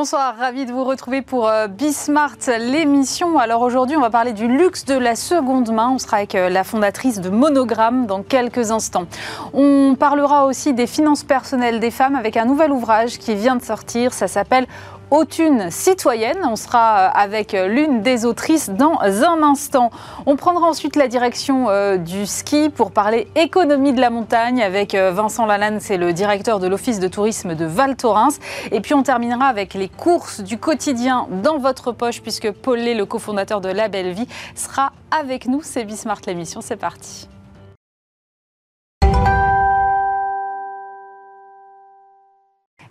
Bonsoir, ravi de vous retrouver pour euh, Bismart, l'émission. Alors aujourd'hui, on va parler du luxe de la seconde main. On sera avec euh, la fondatrice de Monogramme dans quelques instants. On parlera aussi des finances personnelles des femmes avec un nouvel ouvrage qui vient de sortir. Ça s'appelle Autune citoyenne. On sera euh, avec euh, l'une des autrices dans un instant. On prendra ensuite la direction euh, du ski pour parler économie de la montagne avec Vincent Lalanne, c'est le directeur de l'Office de tourisme de Val Thorens. Et puis on terminera avec les courses du quotidien dans votre poche puisque Paul le cofondateur de La Belle Vie, sera avec nous. C'est Bismart l'émission, c'est parti.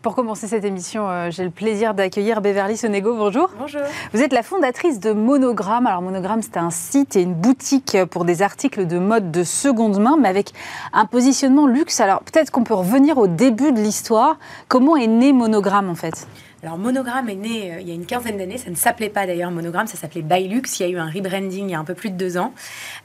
Pour commencer cette émission, euh, j'ai le plaisir d'accueillir Beverly Sonego. Bonjour. Bonjour. Vous êtes la fondatrice de Monogramme. Alors Monogramme, c'est un site et une boutique pour des articles de mode de seconde main, mais avec un positionnement luxe. Alors peut-être qu'on peut revenir au début de l'histoire. Comment est né Monogramme en fait? Alors Monogramme est né euh, il y a une quinzaine d'années, ça ne s'appelait pas d'ailleurs Monogramme, ça s'appelait Bylux, il y a eu un rebranding il y a un peu plus de deux ans.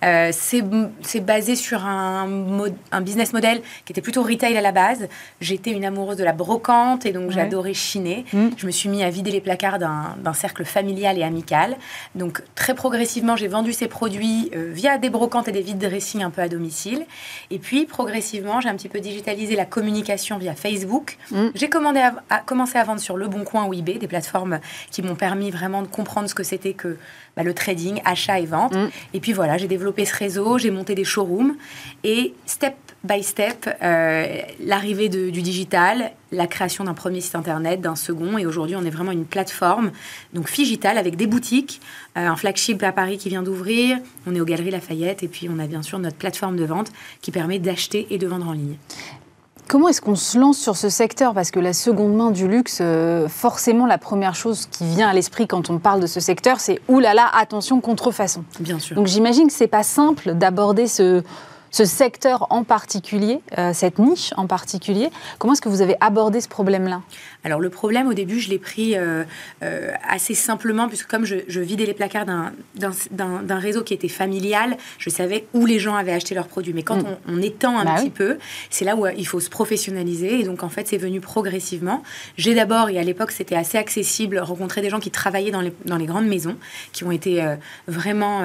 Euh, c'est basé sur un, un, business model qui était plutôt retail à la base. J'étais une amoureuse de la brocante et donc j'adorais chiner. Mm. Je me suis mis à vider les placards d'un cercle familial et amical. Donc très progressivement, j'ai vendu ces produits euh, via des brocantes et des vide dressing un peu à domicile. Et puis progressivement, j'ai un petit peu digitalisé la communication via Facebook. Mm. J'ai commencé à vendre sur Le Bon Coin ou eBay, des plateformes qui m'ont permis vraiment de comprendre ce que c'était que bah, le trading, achat et vente. Mm. Et puis voilà, j'ai développé ce réseau, j'ai monté des showrooms et step by step, euh, l'arrivée du digital, la création d'un premier site internet, d'un second, et aujourd'hui on est vraiment une plateforme, donc Figital avec des boutiques, euh, un flagship à Paris qui vient d'ouvrir, on est aux Galeries Lafayette, et puis on a bien sûr notre plateforme de vente qui permet d'acheter et de vendre en ligne. Comment est-ce qu'on se lance sur ce secteur? Parce que la seconde main du luxe, euh, forcément, la première chose qui vient à l'esprit quand on parle de ce secteur, c'est oulala, attention, contrefaçon. Bien sûr. Donc j'imagine que c'est pas simple d'aborder ce, ce secteur en particulier, euh, cette niche en particulier. Comment est-ce que vous avez abordé ce problème-là? Alors le problème, au début, je l'ai pris euh, euh, assez simplement, puisque comme je, vidais les placards d'un réseau qui était familial, je savais où les gens avaient acheté leurs produits. Mais quand mm. on, étend un bah petit peu, c'est là où il faut se professionnaliser. Et donc, en fait, c'est venu progressivement. J'ai d'abord, et à l'époque, c'était assez accessible, rencontré des gens qui travaillaient dans les, dans les grandes maisons, qui ont été vraiment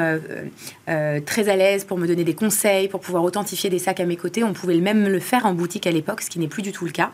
très à l'aise pour me donner des conseils, pour pouvoir authentifier des sacs à mes côtés. On pouvait même le faire en boutique à l'époque, ce qui n'est plus du tout le cas.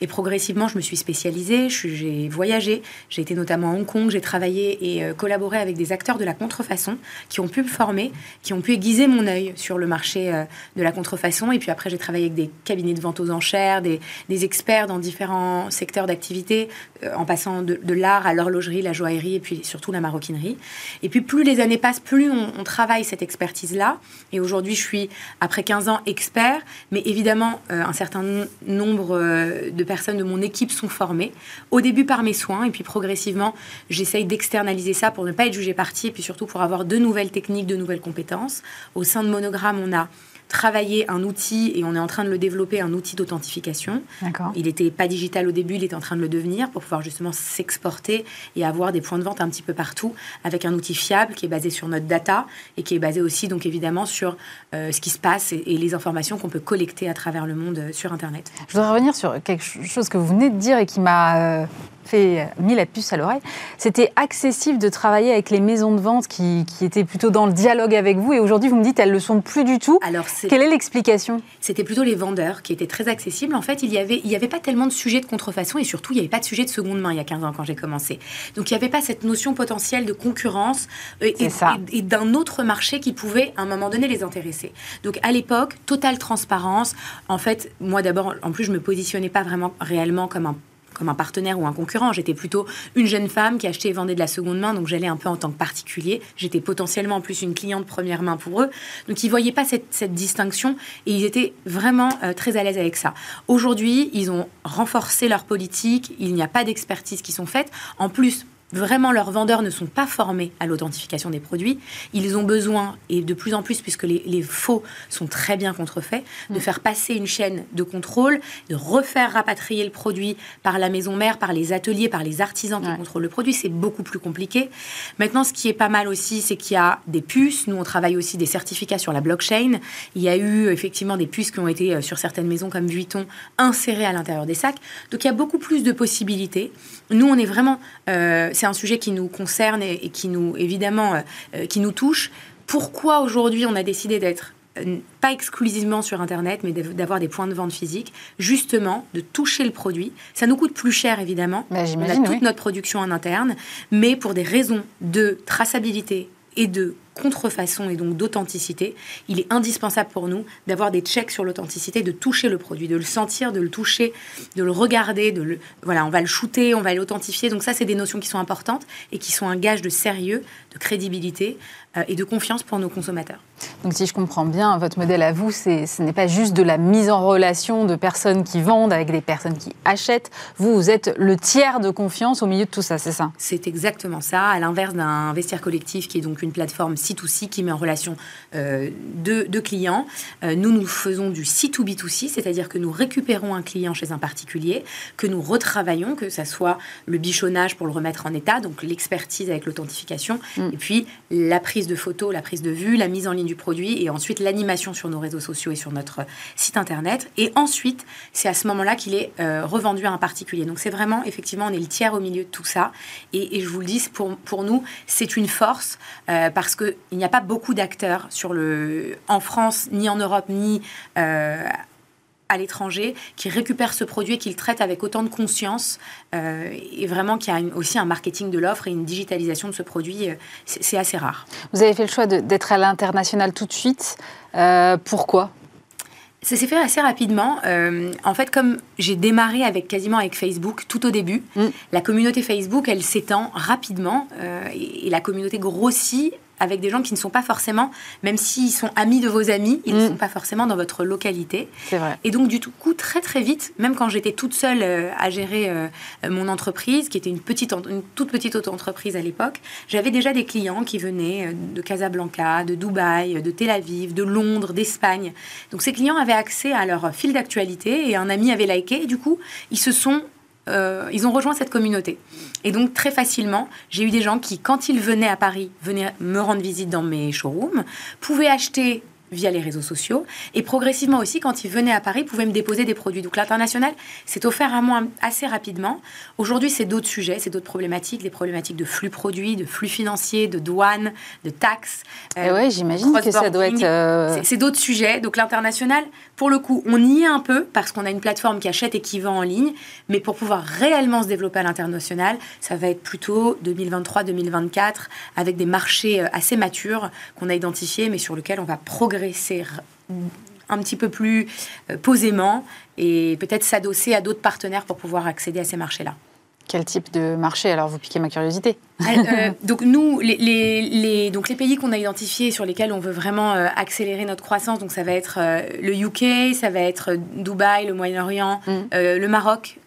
Et progressivement, je me suis spécialisée, j'ai voyagé, j'ai été notamment à Hong Kong, j'ai travaillé et euh, collaboré avec des acteurs de la contrefaçon qui ont pu me former, qui ont pu aiguiser mon œil sur le marché euh, de la contrefaçon. Et puis après, j'ai travaillé avec des cabinets de vente aux enchères, des, experts dans différents secteurs d'activité, euh, en passant de, l'art à l'horlogerie, la joaillerie et puis surtout la maroquinerie. Et puis plus les années passent, plus on, on travaille cette expertise-là. Et aujourd'hui, je suis après 15 ans expert, mais évidemment, euh, un certain nombre euh, de personnes de mon équipe sont formées, au début par mes soins, et puis progressivement, j'essaye d'externaliser ça pour ne pas être jugée partie, et puis surtout pour avoir de nouvelles techniques, de nouvelles compétences. Au sein de Monogramme, on a travailler un outil et on est en train de le développer, un outil d'authentification. Il n'était pas digital au début, il est en train de le devenir pour pouvoir justement s'exporter et avoir des points de vente un petit peu partout avec un outil fiable qui est basé sur notre data et qui est basé aussi donc évidemment sur euh, ce qui se passe et, les informations qu'on peut collecter à travers le monde euh, sur Internet. Je voudrais revenir sur quelque chose que vous venez de dire et qui m'a euh, fait mis la puce à l'oreille. C'était accessible de travailler avec les maisons de vente qui, qui, étaient plutôt dans le dialogue avec vous et aujourd'hui vous me dites elles le sont plus du tout. Alors quelle est l'explication? C'était plutôt les vendeurs qui étaient très accessibles. En fait, il n'y avait, il y avait pas tellement de sujets de contrefaçon et surtout, il n'y avait pas de sujet de seconde main il y a 15 ans quand j'ai commencé. Donc, il n'y avait pas cette notion potentielle de concurrence euh, et, et, d'un autre marché qui pouvait, à un moment donné, les intéresser. Donc, à l'époque, totale transparence. En fait, moi d'abord, en plus, je me positionnais pas vraiment réellement comme un comme un partenaire ou un concurrent. J'étais plutôt une jeune femme qui achetait et vendait de la seconde main, donc j'allais un peu en tant que particulier. J'étais potentiellement en plus une cliente première main pour eux. Donc ils voyaient pas cette, distinction et ils étaient vraiment euh, très à l'aise avec ça. Aujourd'hui, ils ont renforcé leur politique. Il n'y a pas d'expertise qui sont faites. En plus, vraiment leurs vendeurs ne sont pas formés à l'authentification des produits, ils ont besoin, et de plus en plus puisque les, faux sont très bien contrefaits, de mm. faire passer une chaîne de contrôle, de refaire rapatrier le produit par la maison mère, par les ateliers, par les artisans qui contrôlent le produit. C'est beaucoup plus compliqué. Maintenant, ce qui est pas mal aussi, c'est qu'il y a des puces. Nous, on travaille aussi des certificats sur la blockchain. Il y a eu effectivement des puces qui ont été euh, sur certaines maisons comme Vuitton insérées à l'intérieur des sacs. Donc il y a beaucoup plus de possibilités. Nous, on est vraiment... Euh, c'est un sujet qui nous concerne et, qui nous, évidemment, euh, euh, qui nous touche. Pourquoi aujourd'hui on a décidé d'être euh, pas exclusivement sur Internet, mais d'avoir des points de vente physiques, justement, de toucher le produit. Ça nous coûte plus cher, évidemment. Bah, on a toute notre production en interne, mais pour des raisons de traçabilité et de contrefaçon et donc d'authenticité, il est indispensable pour nous d'avoir des checks sur l'authenticité, de toucher le produit, de le sentir, de le toucher, de le regarder, de le, voilà, on va le shooter, on va l'authentifier. Donc ça, c'est des notions qui sont importantes et qui sont un gage de sérieux, de crédibilité euh, et de confiance pour nos consommateurs. Donc si je comprends bien, votre modèle à vous, ce n'est pas juste de la mise en relation de personnes qui vendent avec des personnes qui achètent. Vous, vous êtes le tiers de confiance au milieu de tout ça, c'est ça? C'est exactement ça, à l'inverse d'un vestiaire collectif qui est donc une plateforme C2C qui met en relation euh, deux, clients. Euh, nous, nous faisons du C2B2C, c'est-à-dire que nous récupérons un client chez un particulier, que nous retravaillons, que ça soit le bichonnage pour le remettre en état, donc l'expertise avec l'authentification, mm. et puis la prise de photos, la prise de vue, la mise en ligne du produit, et ensuite l'animation sur nos réseaux sociaux et sur notre site internet. Et ensuite, c'est à ce moment-là qu'il est euh, revendu à un particulier. Donc c'est vraiment, effectivement, on est le tiers au milieu de tout ça. Et, je vous le dis, pour, pour nous, c'est une force parce qu'il n'y a pas beaucoup d'acteurs sur le, en France, ni en Europe, ni euh, à l'étranger, qui récupèrent ce produit et qui le traitent avec autant de conscience, euh, et vraiment qui a aussi un marketing de l'offre et une digitalisation de ce produit, euh, c'est assez rare. Vous avez fait le choix d'être à l'international tout de suite. pourquoi? Ça s'est fait assez rapidement. en fait, comme j'ai démarré avec quasiment avec Facebook tout au début, mm. la communauté Facebook, elle s'étend rapidement et, la communauté grossit avec des gens qui ne sont pas forcément, même s'ils sont amis de vos amis, ils ne mm. sont pas forcément dans votre localité. C'est vrai. Et donc, du coup, très très vite, même quand j'étais toute seule euh, à gérer euh, mon entreprise, qui était une, petite, une toute petite auto-entreprise à l'époque, j'avais déjà des clients qui venaient euh, de Casablanca, de Dubaï, de Tel Aviv, de Londres, d'Espagne. Donc, ces clients avaient accès à leur fil d'actualité et un ami avait liké. Et du coup, ils se sont euh, ils ont rejoint cette communauté. Et donc très facilement, j'ai eu des gens qui, quand ils venaient à Paris, venaient me rendre visite dans mes showrooms, pouvaient acheter via les réseaux sociaux. Et progressivement aussi, quand ils venaient à Paris, pouvaient me déposer des produits. Donc l'international s'est offert à moi assez rapidement. Aujourd'hui, c'est d'autres sujets, c'est d'autres problématiques, des problématiques de flux produits, de flux financiers, de douane, de taxes. Euh, oui, j'imagine que ça doit être... Euh, c'est d'autres sujets. Donc l'international, pour le coup, on y est un peu parce qu'on a une plateforme qui achète et qui vend en ligne. Mais pour pouvoir réellement se développer à l'international, ça va être plutôt 2023-2024 avec des marchés euh, assez matures qu'on a identifiés, mais sur lesquels on va progresser un petit peu plus euh, posément et peut-être s'adosser à d'autres partenaires pour pouvoir accéder à ces marchés-là. Quel type de marché Alors, vous piquez ma curiosité. Euh, donc, nous, les, les, donc, les pays qu'on a identifiés sur lesquels on veut vraiment euh, accélérer notre croissance, donc ça va être le UK, ça va être Dubaï, le Moyen-Orient, mm. le Maroc,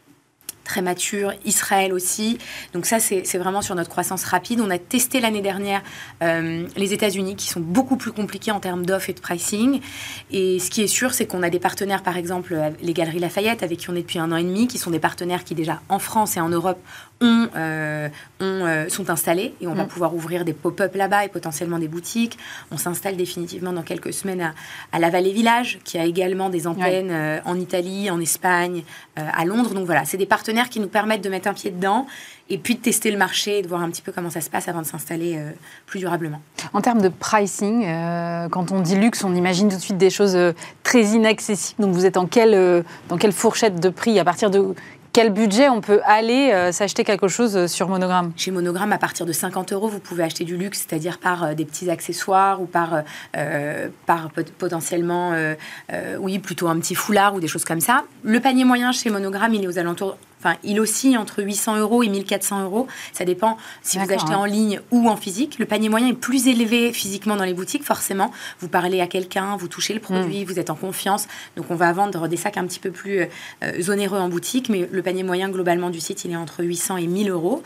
très mature, Israël aussi. Donc ça, c'est vraiment sur notre croissance rapide. On a testé l'année dernière euh, les États-Unis, qui sont beaucoup plus compliqués en termes d'offres et de pricing. Et ce qui est sûr, c'est qu'on a des partenaires, par exemple, les Galeries Lafayette, avec qui on est depuis un an et demi, qui sont des partenaires qui déjà en France et en Europe ont, euh, euh, sont installés et on va mm. pouvoir ouvrir des pop-up là-bas et potentiellement des boutiques. On s'installe définitivement dans quelques semaines à, la Vallée Village, qui a également des antennes en Italie, en Espagne, à Londres. Donc voilà, c'est des partenaires qui nous permettent de mettre un pied dedans et puis de tester le marché et de voir un petit peu comment ça se passe avant de s'installer euh, plus durablement. En termes de pricing, euh, quand on dit luxe, on imagine tout de suite des choses euh, très inaccessibles. Donc vous êtes en quelle, dans quelle fourchette de prix? À partir de quel budget on peut aller euh, s'acheter quelque chose euh, sur Monogramme? Chez Monogramme, à partir de 50 euros, vous pouvez acheter du luxe, c'est-à-dire par euh, des petits accessoires ou par, par potentiellement, oui, plutôt un petit foulard ou des choses comme ça. Le panier moyen chez Monogramme, il est aux alentours enfin, il oscille entre 800 euros et 1400 euros. Ça dépend si vous achetez en ligne ou en physique. Le panier moyen est plus élevé physiquement dans les boutiques, forcément. Vous parlez à quelqu'un, vous touchez le produit, mm. vous êtes en confiance. Donc, on va vendre des sacs un petit peu plus euh, onéreux en boutique, mais le panier moyen globalement du site, il est entre 800 et 1000 euros.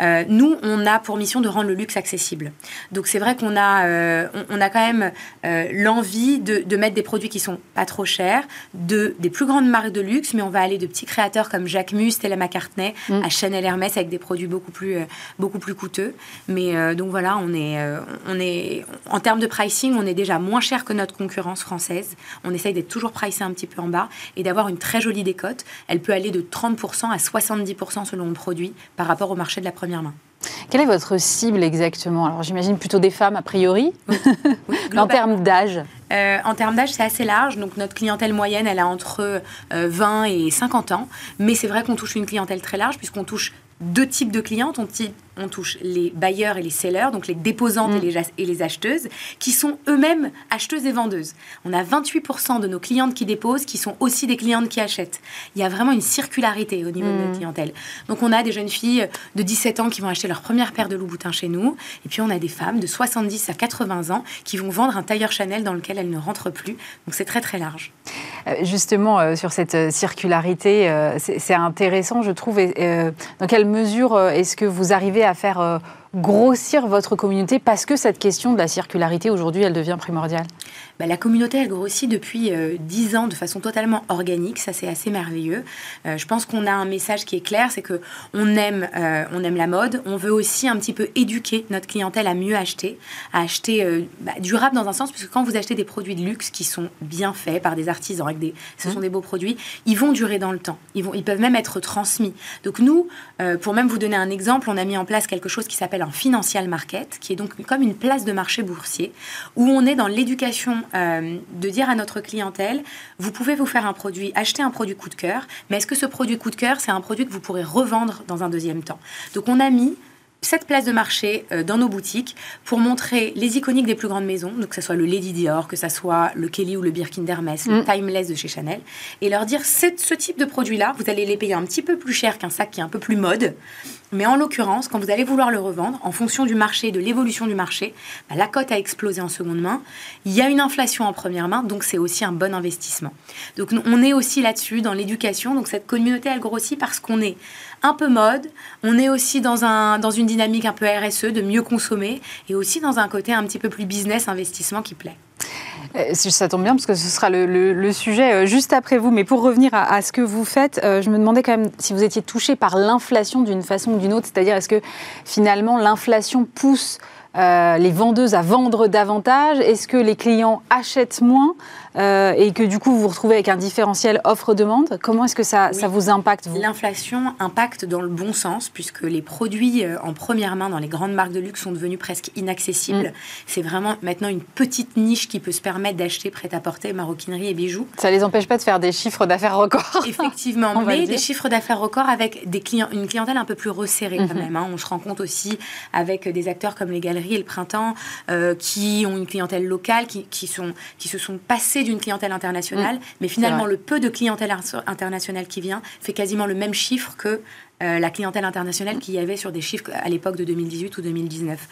Euh, nous, on a pour mission de rendre le luxe accessible. Donc, c'est vrai qu'on a, euh, on, a quand même l'envie de, de, mettre des produits qui sont pas trop chers, de, des plus grandes marques de luxe, mais on va aller de petits créateurs comme Jacques Mus, Stella McCartney, mm. à Chanel Hermès avec des produits beaucoup plus, beaucoup plus coûteux. Mais donc voilà, on est, on est, en termes de pricing, on est déjà moins cher que notre concurrence française. On essaye d'être toujours pricé un petit peu en bas et d'avoir une très jolie décote. Elle peut aller de 30% à 70% selon le produit par rapport au marché de la première main. Quelle est votre cible exactement? Alors j'imagine plutôt des femmes a priori, en termes d'âge euh, En termes d'âge, c'est assez large. Donc notre clientèle moyenne, elle a entre 20 euh, et 50 ans. Mais c'est vrai qu'on touche une clientèle très large puisqu'on touche deux types de clientes. On, on touche les bailleurs et les sellers, donc les déposantes et, mm. les, et, les, acheteuses, qui sont eux-mêmes acheteuses et vendeuses. On a 28% de nos clientes qui déposent qui sont aussi des clientes qui achètent. Il y a vraiment une circularité au niveau de notre mm. clientèle. Donc on a des jeunes filles de 17 ans qui vont acheter leur première paire de Louboutin chez nous, et puis on a des femmes de 70 à 80 ans qui vont vendre un tailleur Chanel dans lequel elles ne rentrent plus. Donc c'est très très large. Euh, justement, euh, sur cette euh, circularité, c'est intéressant, je trouve. dans quelle mesure est-ce que vous arrivez à faire grossir votre communauté parce que cette question de la circularité, aujourd'hui, elle devient primordiale bah, La communauté, elle grossit depuis euh, dix 10 ans de façon totalement organique. Ça, c'est assez merveilleux. Euh, je pense qu'on a un message qui est clair, c'est que on aime, euh, on aime la mode. On veut aussi un petit peu éduquer notre clientèle à mieux acheter, à acheter bah, durable dans un sens, puisque quand vous achetez des produits de luxe qui sont bien faits par des artisans, avec des, ce sont mmh. des beaux produits, ils vont durer dans le temps. Ils, vont, ils peuvent même être transmis. Donc nous, pour même vous donner un exemple, on a mis en place quelque chose qui s'appelle un financial market, qui est donc comme une place de marché boursier, où on est dans l'éducation euh, de dire à notre clientèle, vous pouvez vous faire un produit, acheter un produit coup de cœur, mais est-ce que ce produit coup de cœur, c'est un produit que vous pourrez revendre dans un deuxième temps? Donc on a mis cette place de marché euh, dans nos boutiques pour montrer les iconiques des plus grandes maisons, donc que ce soit le Lady Dior, que ce soit le Kelly ou le Birkin d'Hermès, le mm. Timeless de chez Chanel, et leur dire ce type de produit-là, vous allez les payer un petit peu plus cher qu'un sac qui est un peu plus mode, mais en l'occurrence, quand vous allez vouloir le revendre, en fonction du marché, de l'évolution du marché, bah, la cote a explosé en seconde main. Il y a une inflation en première main, donc c'est aussi un bon investissement. Donc on est aussi là-dessus dans l'éducation. Donc cette communauté, elle grossit parce qu'on est un peu mode, on est aussi dans, un, dans une dynamique un peu RSE, de mieux consommer, et aussi dans un côté un petit peu plus business, investissement qui plaît. Euh, ça tombe bien parce que ce sera le, sujet euh, juste après vous. Mais pour revenir à, ce que vous faites, euh, je me demandais quand même si vous étiez touché par l'inflation d'une façon ou d'une autre. C'est-à-dire, est-ce que finalement l'inflation pousse les vendeuses à vendre davantage? Est-ce que les clients achètent moins euh, et que du coup vous vous retrouvez avec un différentiel offre-demande? Comment est-ce que ça, ça vous impacte vous? L'inflation impacte dans le bon sens puisque les produits en première main dans les grandes marques de luxe sont devenus presque inaccessibles. Mm. C'est vraiment maintenant une petite niche qui peut se permettre d'acheter prêt-à-porter, maroquinerie et bijoux. Ça les empêche pas de faire des chiffres d'affaires records. Effectivement, mais des chiffres d'affaires records avec des clients, une clientèle un peu plus resserrée quand mm-hmm. même. Hein. On se rend compte aussi avec des acteurs comme les galeries et le printemps euh, qui ont une clientèle locale, qui, qui, sont, qui se sont passés d'une clientèle internationale, mm. mais finalement, le peu de clientèle internationale qui vient fait quasiment le même chiffre que euh, la clientèle internationale qu'il y avait sur des chiffres à l'époque de 2018 ou 2019.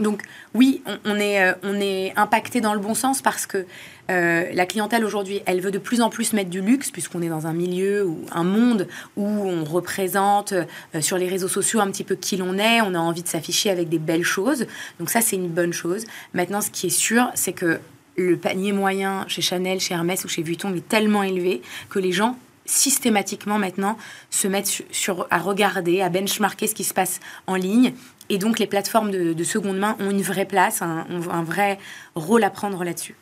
Donc oui, on, est, euh, on est impacté dans le bon sens parce que euh, la clientèle aujourd'hui, elle veut de plus en plus mettre du luxe puisqu'on est dans un milieu ou un monde où on représente sur les réseaux sociaux un petit peu qui l'on est, on a envie de s'afficher avec des belles choses. Donc ça, c'est une bonne chose. Maintenant, ce qui est sûr, c'est que le panier moyen chez Chanel, chez Hermès ou chez Vuitton est tellement élevé que les gens systématiquement maintenant se mettent sur, à regarder, à benchmarker ce qui se passe en ligne. Et donc les plateformes de, seconde main ont une vraie place, un vrai rôle à prendre là-dessus.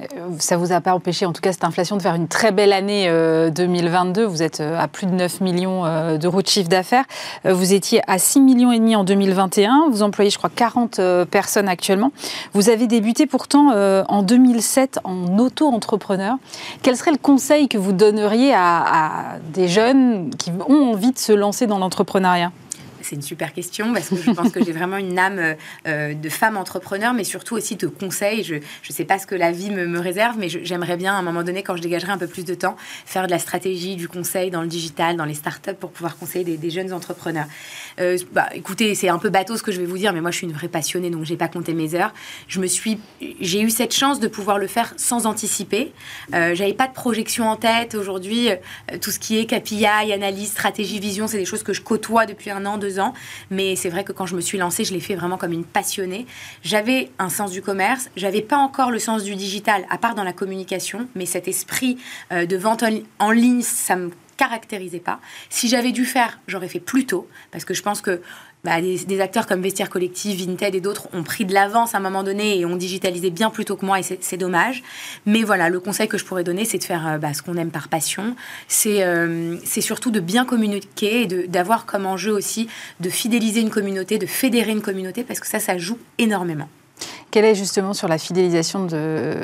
Euh, ça ne vous a pas empêché, en tout cas, cette inflation, de faire une très belle année 2022. Euh, vous êtes euh, à plus de 9 millions d'euros de chiffre d'affaires. Vous étiez à 6 millions et demi en 2021. Vous employez, je crois, 40 personnes actuellement. Vous avez débuté pourtant en 2007 en auto-entrepreneur. Quel serait le conseil que vous donneriez à, à des jeunes qui ont envie de se lancer dans l'entrepreneuriat? C'est une super question parce que je pense que j'ai vraiment une âme euh, de femme entrepreneur, mais surtout aussi de conseil. Je ne sais pas ce que la vie me, réserve, mais j'aimerais bien, à un moment donné, quand je dégagerai un peu plus de temps, faire de la stratégie, du conseil dans le digital, dans les startups pour pouvoir conseiller des, jeunes entrepreneurs. Euh, bah, écoutez, c'est un peu bateau ce que je vais vous dire, mais moi, je suis une vraie passionnée, donc j'ai pas compté mes heures. Je me suis, j'ai eu cette chance de pouvoir le faire sans anticiper. Euh, J'avais pas de projection en tête. Aujourd'hui, tout ce qui est KPI, analyse, stratégie, vision, c'est des choses que je côtoie depuis un an, deux ans. Mais c'est vrai que quand je me suis lancée, je l'ai fait vraiment comme une passionnée. J'avais un sens du commerce, j'avais pas encore le sens du digital, à part dans la communication, mais cet esprit euh, de vente en ligne, ça me caractérisait pas. Si j'avais dû faire, j'aurais fait plus tôt, parce que je pense que bah, des, acteurs comme Vestiaire Collectif, Vinted et d'autres ont pris de l'avance à un moment donné et ont digitalisé bien plus tôt que moi et c'est dommage. Mais voilà, le conseil que je pourrais donner, c'est de faire euh, bah, ce qu'on aime par passion. Euh, c'est surtout de bien communiquer et d'avoir comme enjeu aussi de fidéliser une communauté, de fédérer une communauté parce que ça, ça joue énormément. Quel est justement sur la fidélisation de,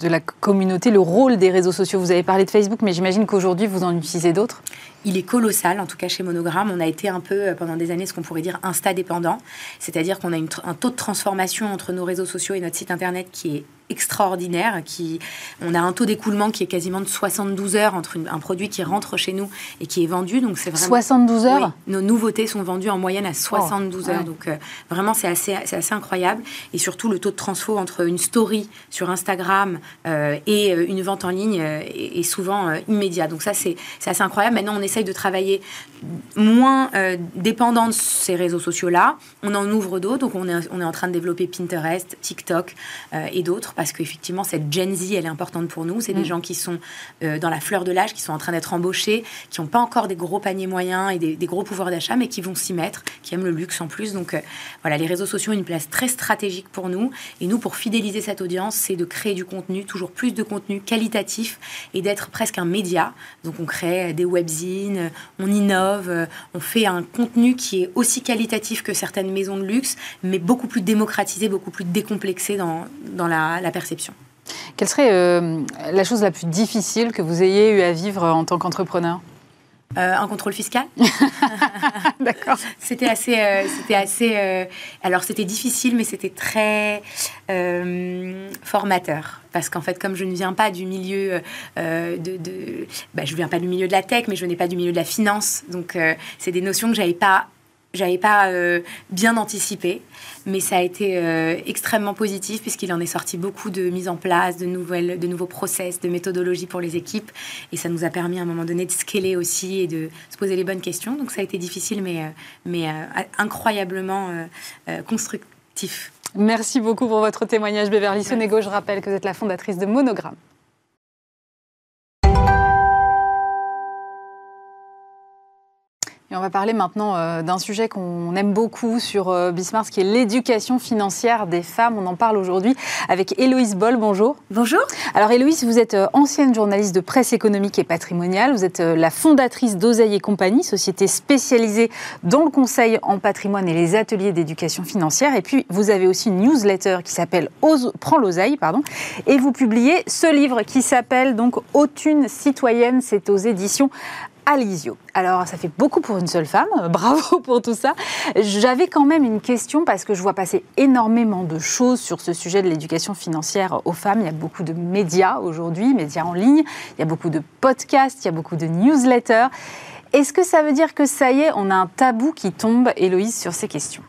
de la communauté le rôle des réseaux sociaux? Vous avez parlé de Facebook, mais j'imagine qu'aujourd'hui vous en utilisez d'autres? Il est colossal, en tout cas chez Monogramme. On a été un peu, euh, pendant des années, ce qu'on pourrait dire insta-dépendant. C'est-à-dire qu'on a un taux de transformation entre nos réseaux sociaux et notre site internet qui est extraordinaire. Qui, on a un taux d'écoulement qui est quasiment de 72 heures entre un produit qui rentre chez nous et qui est vendu. Donc c'est vraiment 72 heures. nos nouveautés sont vendues en moyenne à 72 heures. Donc euh, vraiment c'est assez, c'est assez incroyable. Et surtout le taux de transfo entre une story sur Instagram euh, et une vente en ligne est, souvent immédiat. Donc ça c'est, c'est assez incroyable. Maintenant on essaye de travailler moins dépendant de ces réseaux sociaux là. On en ouvre d'autres. Donc on est, on est en train de développer Pinterest, TikTok et d'autres parce qu'effectivement, cette Gen Z, elle est importante pour nous. C'est des mm. gens qui sont euh, dans la fleur de l'âge, qui sont en train d'être embauchés, qui n'ont pas encore des gros paniers moyens et des, gros pouvoirs d'achat, mais qui vont s'y mettre, qui aiment le luxe en plus. Donc euh, voilà, les réseaux sociaux ont une place très stratégique pour nous. Et nous, pour fidéliser cette audience, c'est de créer du contenu, toujours plus de contenu qualitatif et d'être presque un média. Donc on crée des webzines, on innove, on fait un contenu qui est aussi qualitatif que certaines maisons de luxe, mais beaucoup plus démocratisé, beaucoup plus décomplexé dans, dans la, perception. Quelle serait euh, la chose la plus difficile que vous ayez eu à vivre en tant qu'entrepreneur? Euh, un contrôle fiscal. D'accord. C'était assez, euh, c'était assez. alors c'était difficile, mais c'était très formateur parce qu'en fait, comme je ne viens pas du milieu de, de bah, je viens pas du milieu de la tech, mais je n'ai pas du milieu de la finance, donc c'est des notions que j'avais pas j'avais pas euh, bien anticipé, mais ça a été euh, extrêmement positif puisqu'il en est sorti beaucoup de mise en place, de, nouvelles, de nouveaux process, de méthodologies pour les équipes. Et ça nous a permis à un moment donné de scaler aussi et de se poser les bonnes questions. Donc ça a été difficile, mais, euh, mais incroyablement constructif. Merci beaucoup pour votre témoignage, Beverly Sonego. Je rappelle que vous êtes la fondatrice de Monogramme. On va parler maintenant euh, d'un sujet qu'on aime beaucoup sur euh, Bismarck, qui est l'éducation financière des femmes. On en parle aujourd'hui avec Héloïse Boll. Bonjour. Bonjour. Alors Héloïse, vous êtes euh, ancienne journaliste de presse économique et patrimoniale. Vous êtes la fondatrice d'Oseille et compagnie, société spécialisée dans le conseil en patrimoine et les ateliers d'éducation financière. Et puis vous avez aussi une newsletter qui s'appelle Prends l'oseille, pardon. Et vous publiez ce livre qui s'appelle donc Autune citoyenne. C'est aux éditions Alizio. Alors, ça fait beaucoup pour une seule femme, bravo pour tout ça. J'avais quand même une question parce que je vois passer énormément de choses sur ce sujet de l'éducation financière aux femmes. Il y a beaucoup de médias aujourd'hui, médias en ligne, il y a beaucoup de podcasts, il y a beaucoup de newsletters. Est-ce que ça veut dire que ça y est, on a un tabou qui tombe, Héloïse, sur ces questions?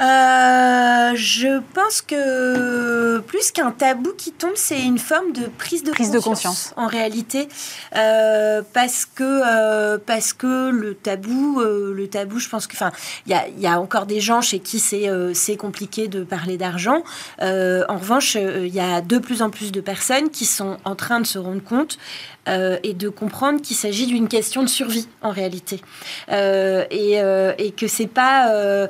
Euh, je pense que plus qu'un tabou qui tombe, c'est une forme de prise de, prise conscience, de conscience. En réalité, euh, parce que euh, parce que le tabou, le tabou, je pense que, enfin, il y a, y a, encore des gens chez qui c'est c'est compliqué de parler d'argent. en revanche, il y a de plus en plus de personnes qui sont en train de se rendre compte et de comprendre qu'il s'agit d'une question de survie en réalité, et, et, que c'est pas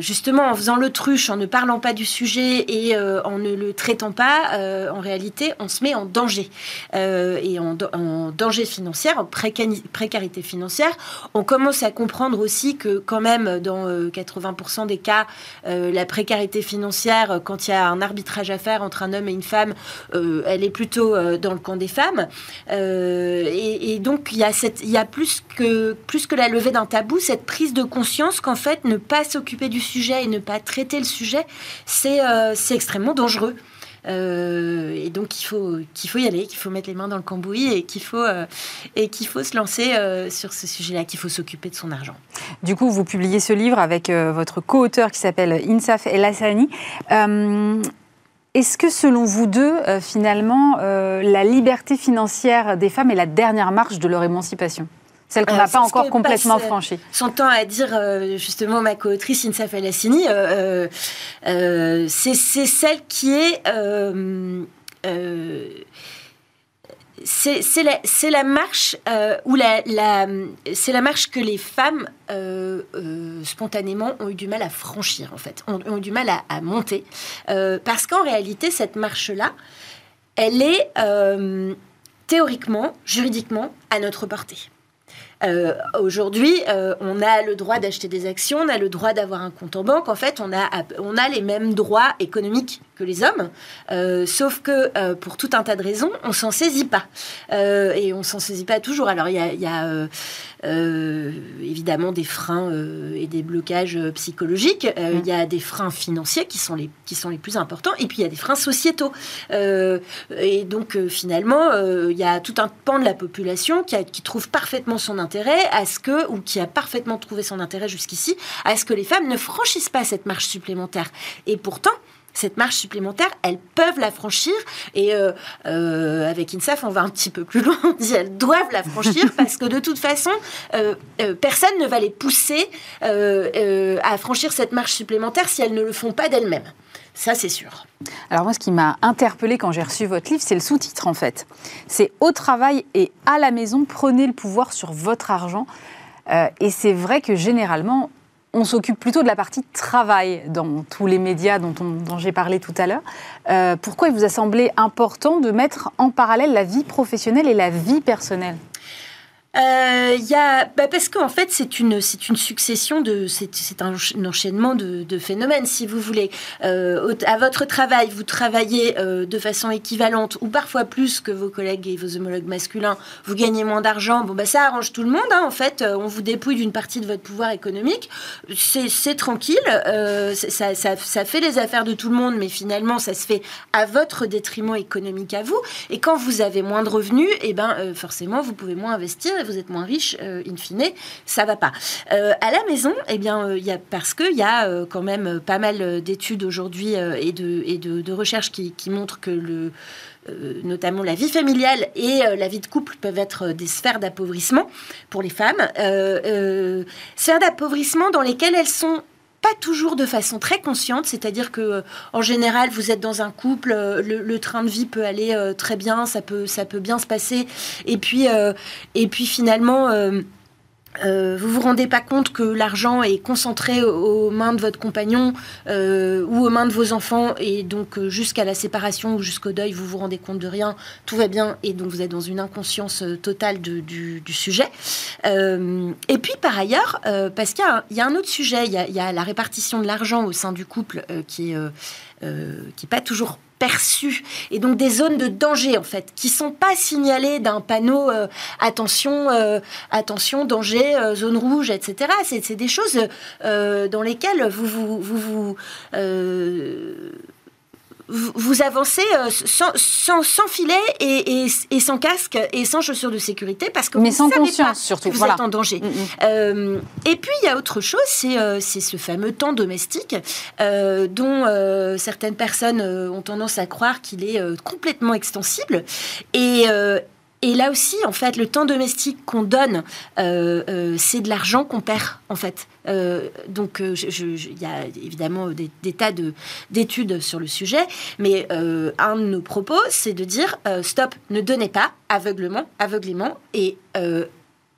justement, en faisant l'autruche, en ne parlant pas du sujet et en ne le traitant pas, en réalité, on se met en danger. et en, danger financier, en précarité financière. On commence à comprendre aussi que quand même, dans 80% des cas, la précarité financière, quand il y a un arbitrage à faire entre un homme et une femme, elle est plutôt dans le camp des femmes. Et, et, donc, il y a, cette, il y a plus, que, plus que la levée d'un tabou, cette prise de conscience qu'en fait, ne pas s'occuper du sujet et ne pas traiter le sujet, c'est euh, extrêmement dangereux. Euh, et donc il faut qu'il faut y aller, qu'il faut mettre les mains dans le cambouis et qu'il faut euh, et qu'il faut se lancer sur ce sujet-là, qu'il faut s'occuper de son argent. Du coup, vous publiez ce livre avec votre co-auteur qui s'appelle Insaf El Hassani. Est-ce que selon vous deux, finalement, la liberté financière des femmes est la dernière marche de leur émancipation? Celle qu'on n'a pas encore complètement franchie. Son temps à dire, euh, justement, ma co-autrice Insa Falassini, euh, euh, c'est celle qui est. c'est la, marche la c'est la marche que les femmes spontanément ont eu du mal à franchir en fait, ont, eu du mal à, monter, parce qu'en réalité cette marche là, elle est théoriquement, juridiquement à notre portée. Euh, aujourd'hui, euh, on a le droit d'acheter des actions, on a le droit d'avoir un compte en banque. En fait, on a les mêmes droits économiques que les hommes, euh, sauf que pour tout un tas de raisons, on s'en saisit pas. et on s'en saisit pas toujours. Alors, il y a, y a évidemment des freins et des blocages psychologiques. Mm. Il y a des freins financiers qui sont les, qui sont les plus importants. Et puis, il y a des freins sociétaux. et donc, finalement, il y a tout un pan de la population qui, qui trouve parfaitement son intérêt à ce que, ou qui a parfaitement trouvé son intérêt jusqu'ici, à ce que les femmes ne franchissent pas cette marche supplémentaire. Et pourtant, cette marche supplémentaire, elles peuvent la franchir. Et euh, euh, avec INSAF, on va un petit peu plus loin. On dit elles doivent la franchir parce que de toute façon, euh, personne ne va les pousser à franchir cette marche supplémentaire si elles ne le font pas d'elles-mêmes. Ça, c'est sûr. Alors moi, ce qui m'a interpellée quand j'ai reçu votre livre, c'est le sous-titre en fait. C'est Au travail et à la maison, prenez le pouvoir sur votre argent. Et c'est vrai que généralement, on s'occupe plutôt de la partie travail dans tous les médias dont, j'ai parlé tout à l'heure. Euh, pourquoi il vous a semblé important de mettre en parallèle la vie professionnelle et la vie personnelle? Euh, y a, bah parce qu'en fait, c'est une, c'est une succession de, c'est, un, enchaînement de, phénomènes, si vous voulez. Euh, à votre travail, vous travaillez euh, de façon équivalente ou parfois plus que vos collègues et vos homologues masculins. Vous gagnez moins d'argent. Bon, bah, ça arrange tout le monde. Hein, en fait, on vous dépouille d'une partie de votre pouvoir économique. C'est, tranquille. Ça, ça, ça, fait les affaires de tout le monde, mais finalement, ça se fait à votre détriment économique à vous. Et quand vous avez moins de revenus, et eh ben, forcément, vous pouvez moins investir vous êtes moins riche, euh, in fine, ça va pas. Euh, à la maison, eh bien, euh, il y parce qu'il y a quand même pas mal d'études aujourd'hui et, de, et recherches qui, montrent que le, notamment la vie familiale et la vie de couple peuvent être des sphères d'appauvrissement pour les femmes. sphères d'appauvrissement dans lesquelles elles sont pas toujours de façon très consciente, c'est-à-dire que euh, en général vous êtes dans un couple, euh, le, train de vie peut aller euh, très bien, ça peut ça peut bien se passer, et puis et puis finalement euh, vous vous rendez pas compte que l'argent est concentré aux mains de votre compagnon euh, ou aux mains de vos enfants et donc euh, jusqu'à la séparation ou jusqu'au deuil vous vous rendez compte de rien tout va bien et donc vous êtes dans une inconscience totale du, sujet. Et puis par ailleurs parce qu'il y, a un autre sujet il y a, la répartition de l'argent au sein du couple qui qui est pas toujours perçus et donc des zones de danger en fait qui sont pas signalées d'un panneau euh, attention euh, attention danger euh, zone rouge etc c'est des choses dans lesquelles vous, vous vous avancez euh, sans, sans, filet et, et, sans casque et sans chaussures de sécurité parce que Mais vous sans conscience surtout. vous êtes en danger. Mm, mm. Euh, et puis il y a autre chose, c'est euh, ce fameux temps domestique dont certaines personnes ont tendance à croire qu'il est complètement extensible et, et là aussi, en fait, le temps domestique qu'on donne, euh, euh, c'est de l'argent qu'on perd, en fait. Euh, donc, il y a évidemment des, tas d'études sur le sujet, mais un de nos propos, c'est de dire stop, ne donnez pas aveuglement, aveuglément, et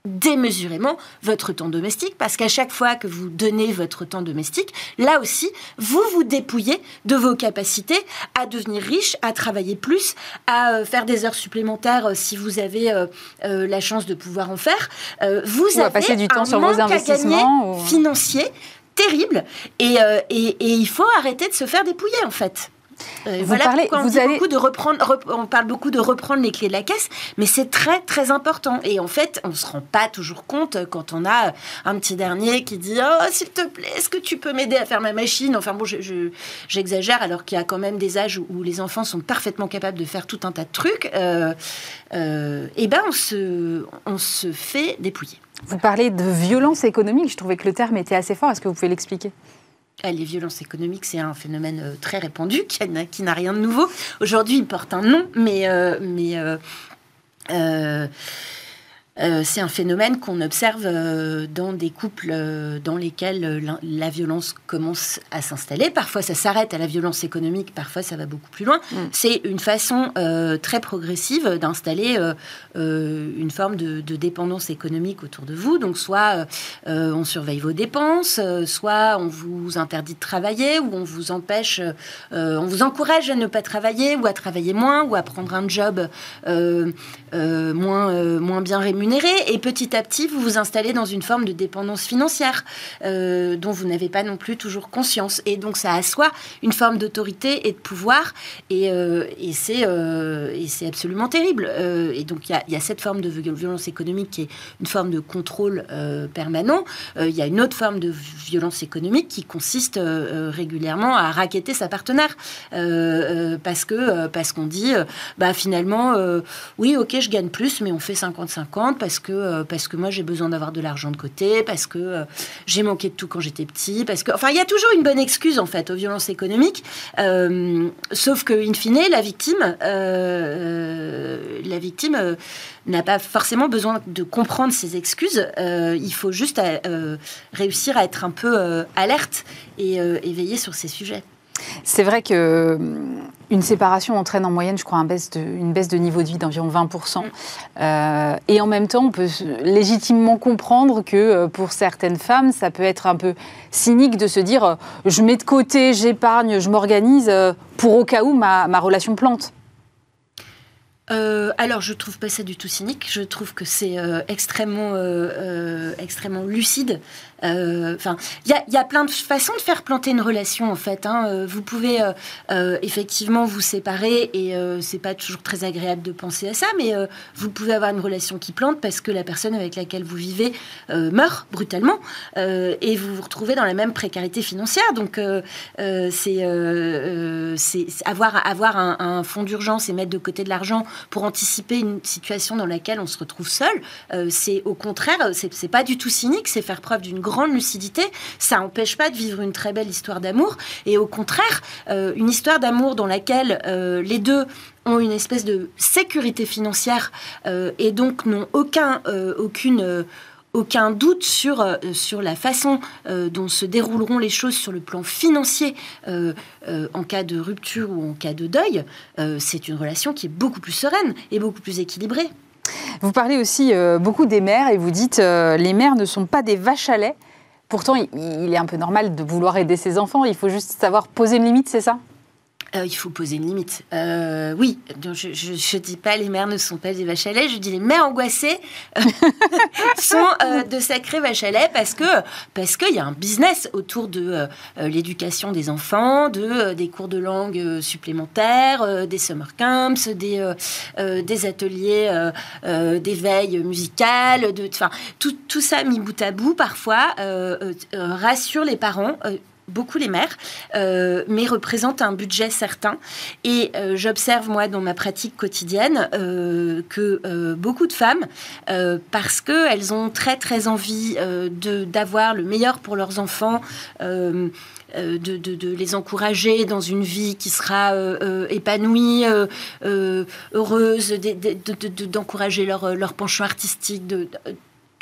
démesurément votre temps domestique parce qu'à chaque fois que vous donnez votre temps domestique, là aussi, vous vous dépouillez de vos capacités à devenir riche, à travailler plus, à euh, faire des heures supplémentaires euh, si vous avez euh, la chance de pouvoir en faire. vous avez passer du temps un sur vos investissements financier terrible et, et, et il faut arrêter de se faire dépouiller en fait. Euh, vous voilà parlez, on, vous beaucoup de reprendre, on parle beaucoup de reprendre les clés de la caisse, mais c'est très très important. Et en fait, on se rend pas toujours compte quand on a un petit dernier qui dit oh s'il te plaît, est-ce que tu peux m'aider à faire ma machine? Enfin bon, j'exagère alors qu'il y a quand même des âges où, les enfants sont parfaitement capables de faire tout un tas de trucs. Euh, euh, et ben on se on se fait dépouiller. Vous parlez de violence économique. Je trouvais que le terme était assez fort. Est-ce que vous pouvez l'expliquer? Les violences économiques, c'est un phénomène euh, très répandu qui n'a rien de nouveau. Aujourd'hui, il porte un nom, mais, euh, mais euh, c'est un phénomène qu'on observe euh, dans des couples euh, dans lesquels la, violence commence à s'installer. Parfois, ça s'arrête à la violence économique, parfois, ça va beaucoup plus loin. Mm. C'est une façon très progressive d'installer une forme de, dépendance économique autour de vous. Donc, soit on surveille vos dépenses, soit on vous interdit de travailler, ou on vous empêche, on vous encourage à ne pas travailler, ou à travailler moins, ou à prendre un job moins, moins bien rémunéré et petit à petit vous vous installez dans une forme de dépendance financière euh, dont vous n'avez pas non plus toujours conscience. Et donc ça assoit une forme d'autorité et de pouvoir et, euh, euh, et c'est absolument terrible. Et donc il y, a, cette forme de violence économique qui est une forme de contrôle permanent. Il y a une autre forme de violence économique qui consiste régulièrement à raqueter sa partenaire. Parce que parce qu'on dit bah finalement oui ok je gagne plus mais on fait 50-50 parce que, euh, parce que moi j'ai besoin d'avoir de l'argent de côté, parce que euh, j'ai manqué de tout quand j'étais petit, parce que. Enfin, il y a toujours une bonne excuse en fait aux violences économiques, euh, sauf que, in fine, la victime, la victime n'a pas forcément besoin de comprendre ses excuses. il faut juste réussir à être un peu alerte et, et veiller sur ces sujets. C'est vrai que hum, une séparation entraîne en moyenne, je crois, une baisse de, une baisse de niveau de vie d'environ 20%. Mm. Euh, et en même temps, on peut légitimement comprendre que euh, pour certaines femmes, ça peut être un peu cynique de se dire euh, je mets de côté, j'épargne, je m'organise pour au cas où ma, ma relation plante. Euh, alors, je trouve pas ça du tout cynique. Je trouve que c'est euh, extrêmement, euh, extrêmement lucide. Enfin, il y a, plein de façons de faire planter une relation en fait. Hein. Vous pouvez effectivement vous séparer et c'est pas toujours très agréable de penser à ça, mais vous pouvez avoir une relation qui plante parce que la personne avec laquelle vous vivez meurt brutalement et vous vous retrouvez dans la même précarité financière. Donc, c'est avoir un, un fonds d'urgence et mettre de côté de l'argent pour anticiper une situation dans laquelle on se retrouve seul. Euh, c'est au contraire, c'est pas du tout cynique, c'est faire preuve d'une grande lucidité. Ça n'empêche pas de vivre une très belle histoire d'amour. Et au contraire, euh, une histoire d'amour dans laquelle euh, les deux ont une espèce de sécurité financière et donc n'ont aucun, aucune aucun doute sur, euh, sur la façon euh, dont se dérouleront les choses sur le plan financier euh, en cas de rupture ou en cas de deuil, c'est une relation qui est beaucoup plus sereine et beaucoup plus équilibrée. Vous parlez aussi beaucoup des mères et vous dites les mères ne sont pas des vaches à lait. Pourtant, il est un peu normal de vouloir aider ses enfants. Il faut juste savoir poser une limite, c'est ça? Euh, il faut poser une limite. Euh, oui, je ne dis pas les mères ne sont pas des vaches à lait, je dis les mères angoissées euh, sont de sacrées vaches à lait parce que parce qu'il y a un business autour de l'éducation des enfants, de des cours de langue supplémentaires, des summer camps, des ateliers d'éveil musical, de tout ça mis bout à bout parfois rassure les parents beaucoup les mères, euh, mais représentent un budget certain. Et euh, j'observe, moi, dans ma pratique quotidienne, euh, que beaucoup de femmes, parce qu'elles ont très, très envie d'avoir le meilleur pour leurs enfants, de, de, les encourager dans une vie qui sera épanouie, heureuse, d'encourager leur, leur penchant artistique, de,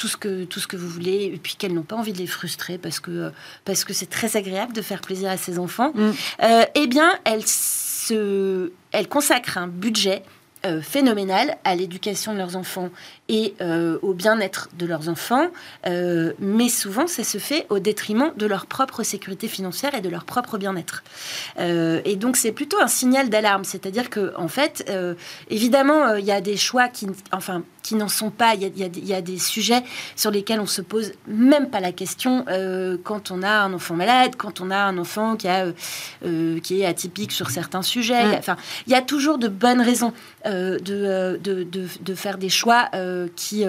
tout ce que tout ce que vous voulez et puis qu'elles n'ont pas envie de les frustrer parce que parce que c'est très agréable de faire plaisir à ses enfants mm. euh, eh bien elles se elles consacrent un budget phénoménal à l'éducation de leurs enfants et au bien-être de leurs enfants, mais souvent ça se fait au détriment de leur propre sécurité financière et de leur propre bien-être. et donc c'est plutôt un signal d'alarme, c'est-à-dire que en fait, évidemment, il y a des choix qui, enfin, qui n'en sont pas. Il y, a, des sujets sur lesquels on se pose même pas la question euh, quand on a un enfant malade, quand on a un enfant qui, a, euh, qui est atypique sur certains sujets. Enfin, il y a toujours de bonnes raisons euh, de, de, de, faire des choix qui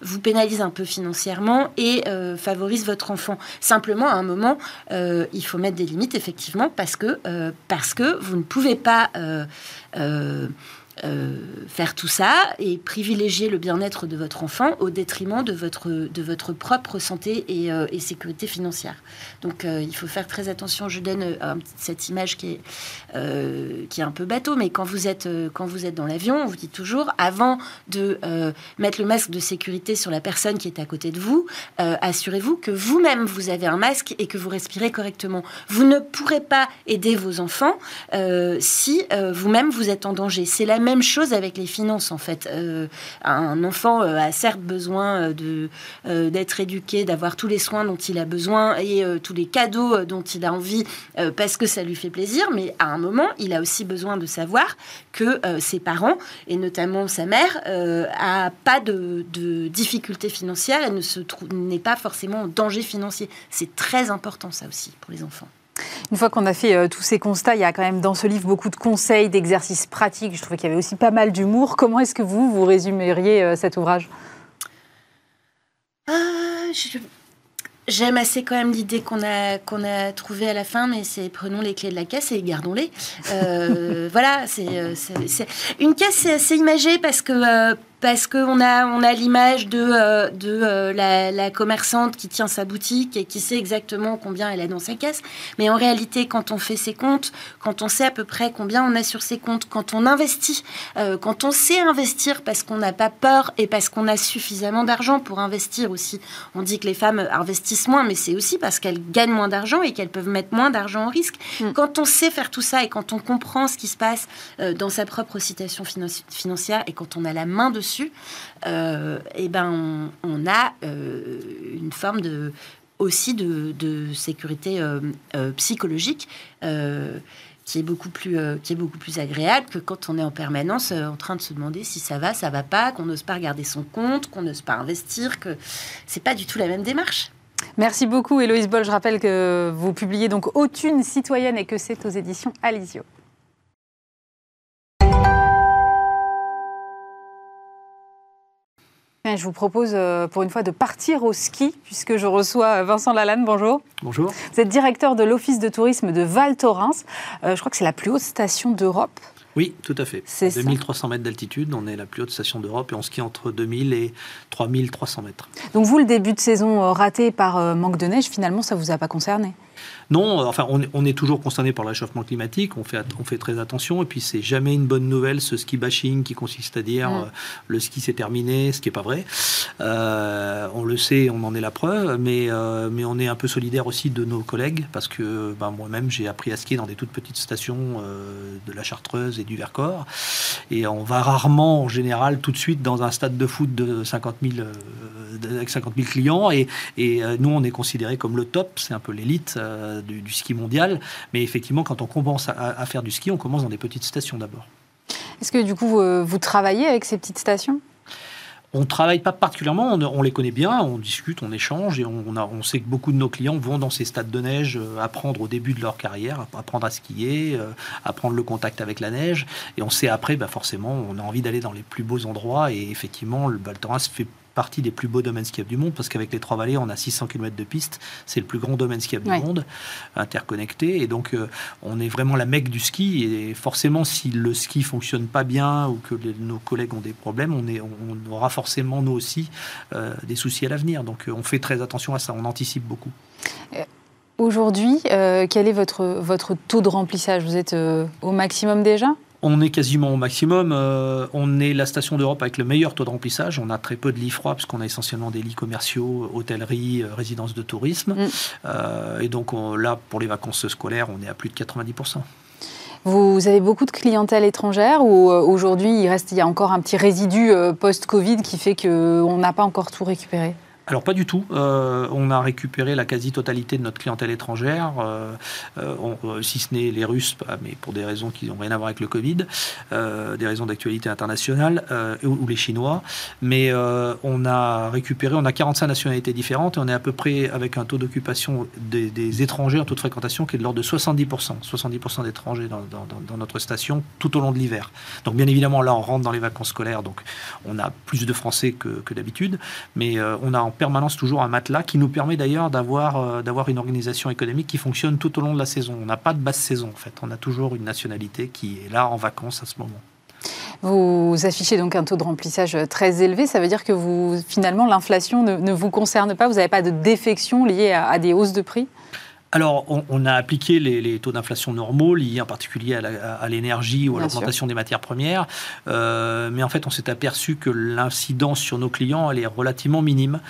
vous pénalisent un peu financièrement et favorisent votre enfant. Simplement, à un moment, il faut mettre des limites, effectivement, parce que, parce que vous ne pouvez pas... Euh, faire tout ça et privilégier le bien-être de votre enfant au détriment de votre, de votre propre santé et, euh, sécurité financière. Donc euh, il faut faire très attention. Je donne cette image qui est, qui est un peu bateau, mais quand vous êtes, quand vous êtes dans l'avion, on vous dit toujours, avant de mettre le masque de sécurité sur la personne qui est à côté de vous, assurez-vous que vous-même, vous avez un masque et que vous respirez correctement. Vous ne pourrez pas aider vos enfants si vous-même, vous êtes en danger. C'est la même chose avec les finances, en fait. Euh, un enfant euh, a certes besoin de euh, d'être éduqué, d'avoir tous les soins dont il a besoin et tous les cadeaux dont il a envie parce que ça lui fait plaisir, mais à un moment, il a aussi besoin de savoir que ses parents, et notamment sa mère, a pas de, de difficultés financières et ne se n'est pas forcément en danger financier. C'est très important, ça aussi, pour les enfants. Une fois qu'on a fait euh, tous ces constats, il y a quand même dans ce livre beaucoup de conseils, d'exercices pratiques. Je trouvais qu'il y avait aussi pas mal d'humour. Comment est-ce que vous, vous résumeriez euh, cet ouvrage? Ah, J'aime assez quand même l'idée qu'on a, a trouvée à la fin, mais c'est prenons les clés de la caisse et gardons-les. Euh, voilà, c'est, une caisse, c'est assez imagé parce que parce qu'on a, on a l'image de, euh, de euh, la, commerçante qui tient sa boutique et qui sait exactement combien elle a dans sa caisse. Mais en réalité, quand on fait ses comptes, quand on sait à peu près combien on a sur ses comptes, quand on investit, euh, quand on sait investir parce qu'on n'a pas peur et parce qu'on a suffisamment d'argent pour investir aussi. On dit que les femmes investissent moins, mais c'est aussi parce qu'elles gagnent moins d'argent et qu'elles peuvent mettre moins d'argent en risque. Mm. Quand on sait faire tout ça et quand on comprend ce qui se passe dans sa propre situation financière et quand on a la main dessus, et euh, eh ben on, a euh, une forme de aussi de, sécurité euh, psychologique qui est beaucoup plus qui est beaucoup plus agréable que quand on est en permanence en train de se demander si ça va, ça va pas, qu'on n'ose pas regarder son compte, qu'on n'ose pas investir, que c'est pas du tout la même démarche. Merci beaucoup, Héloïse Boll. Je rappelle que vous publiez donc Autune citoyenne et que c'est aux éditions Alizio. Je vous propose euh, pour une fois de partir au ski, puisque je reçois Vincent Lalanne. Bonjour. Bonjour. Vous êtes directeur de l'Office de tourisme de Val Thorens. Euh, je crois que c'est la plus haute station d'Europe. Oui, tout à fait. C'est 2300 mètres d'altitude, on est la plus haute station d'Europe et on skie entre 2000 et 3300 mètres. Donc vous, le début de saison euh, raté par manque de neige, finalement, ça ne vous a pas concerné? Non, enfin, on, est toujours concerné par le réchauffement climatique, on fait, on fait très attention, et puis c'est jamais une bonne nouvelle ce ski bashing qui consiste à dire mm. euh, le ski c'est terminé, ce qui n'est pas vrai. Euh, on le sait, on en est la preuve, mais, euh, mais on est un peu solidaire aussi de nos collègues, parce que ben, moi-même j'ai appris à skier dans des toutes petites stations de la Chartreuse et du Vercors, et on va rarement en général tout de suite dans un stade de foot de 50 000, avec 50 000 clients, et, et nous on est considéré comme le top, c'est un peu l'élite euh, du, ski mondial. Mais effectivement, quand on commence à, faire du ski, on commence dans des petites stations d'abord. Est-ce que du coup, vous, travaillez avec ces petites stations? On ne travaille pas particulièrement, on, les connaît bien, on discute, on échange et on, a, on, sait que beaucoup de nos clients vont dans ces stades de neige euh, apprendre au début de leur carrière, apprendre à skier, euh, apprendre le contact avec la neige. Et on sait après, bah forcément, on a envie d'aller dans les plus beaux endroits et effectivement, le Val fait partie des plus beaux domaines skiables du monde, parce qu'avec les Trois-Vallées, on a 600 km de piste. C'est le plus grand domaine skiable du monde, interconnecté. Et donc, euh, on est vraiment la mecque du ski. Et forcément, si le ski fonctionne pas bien ou que nos collègues ont des problèmes, on, est, on aura forcément, nous aussi, euh, des soucis à l'avenir. Donc, euh, on fait très attention à ça. On anticipe beaucoup. Aujourd'hui, quel est votre, votre taux de remplissage? Vous êtes au maximum déjà? On est quasiment au maximum. Euh, on est la station d'Europe avec le meilleur taux de remplissage. On a très peu de lits froids, puisqu'on a essentiellement des lits commerciaux, hôtellerie, euh, résidences de tourisme. Mm. Euh, et donc là, pour les vacances scolaires, on est à plus de 90%. Vous avez beaucoup de clientèle étrangère ou aujourd'hui il reste, il y a encore un petit résidu post-Covid qui fait qu'on n'a pas encore tout récupéré? Alors pas du tout. Euh, on a récupéré la quasi-totalité de notre clientèle étrangère, euh, euh, si ce n'est les Russes, mais pour des raisons qui n'ont rien à voir avec le Covid, des raisons d'actualité internationale, ou, les Chinois. Mais on a récupéré, on a 45 nationalités différentes et on est à peu près avec un taux d'occupation des, étrangers, un taux de fréquentation qui est de l'ordre de 70%. 70% d'étrangers dans, notre station tout au long de l'hiver. Donc bien évidemment là on rentre dans les vacances scolaires, donc on a plus de Français que, que d'habitude, mais on a en permanence toujours un matelas qui nous permet d'ailleurs d'avoir euh, d'avoir une organisation économique qui fonctionne tout au long de la saison. On n'a pas de basse saison en fait. On a toujours une nationalité qui est là en vacances à ce moment. Vous affichez donc un taux de remplissage très élevé. Ça veut dire que vous, finalement, l'inflation ne, vous concerne pas. Vous n'avez pas de défection liée à des hausses de prix? Alors, on, a appliqué les, taux d'inflation normaux liés en particulier à l'énergie ou à l'augmentation des matières premières, euh, mais en fait, on s'est aperçu que l'incidence sur nos clients elle est relativement minime,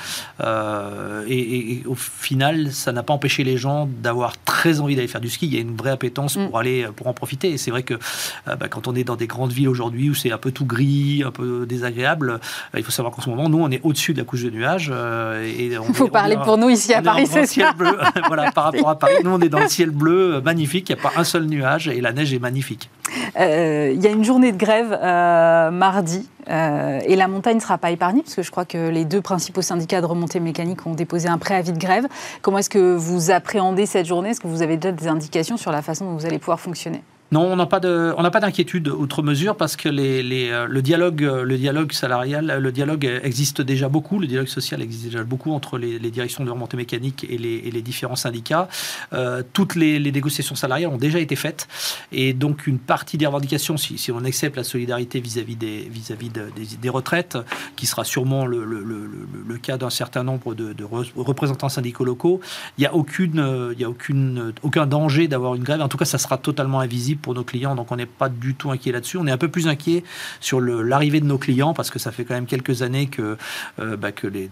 euh, et, au final, ça n'a pas empêché les gens d'avoir très envie d'aller faire du ski. Il y a une vraie appétence mm. pour aller pour en profiter, et c'est vrai que euh, bah, quand on est dans des grandes villes aujourd'hui où c'est un peu tout gris, un peu désagréable, il faut savoir qu'en ce moment, nous, on est au-dessus de la couche de nuages. et il faut parler pour nous ici à Paris, c'est ça. Bleu, voilà, par rapport à Paris. Nous, on est dans le ciel bleu euh, magnifique. Il n'y a pas un seul nuage et la neige est magnifique. Euh, il y a une journée de grève euh, mardi et la montagne ne sera pas épargnée parce que je crois que les deux principaux syndicats de remontée mécanique ont déposé un préavis de grève. Comment est-ce que vous appréhendez cette journée? Est-ce que vous avez déjà des indications sur la façon dont vous allez pouvoir fonctionner? Non, on n'a pas d'inquiétude outre mesure parce que euh, le dialogue, euh, le dialogue salarial, le dialogue existe déjà beaucoup, le dialogue social existe déjà beaucoup entre les, directions de remontée mécanique et les, différents syndicats. Euh, toutes les, négociations salariales ont déjà été faites et donc une partie des revendications, si, on accepte la solidarité vis-à-vis des, vis-à-vis des, des, retraites, qui sera sûrement le, cas d'un certain nombre de, représentants syndicaux locaux, il n'y a aucune, y a aucune, aucun danger d'avoir une grève. En tout cas, ça sera totalement invisible pour nos clients, donc on n'est pas du tout inquiet là-dessus. On est un peu plus inquiet sur l'arrivée de nos clients parce que ça fait quand même quelques années que, euh, bah, que, les,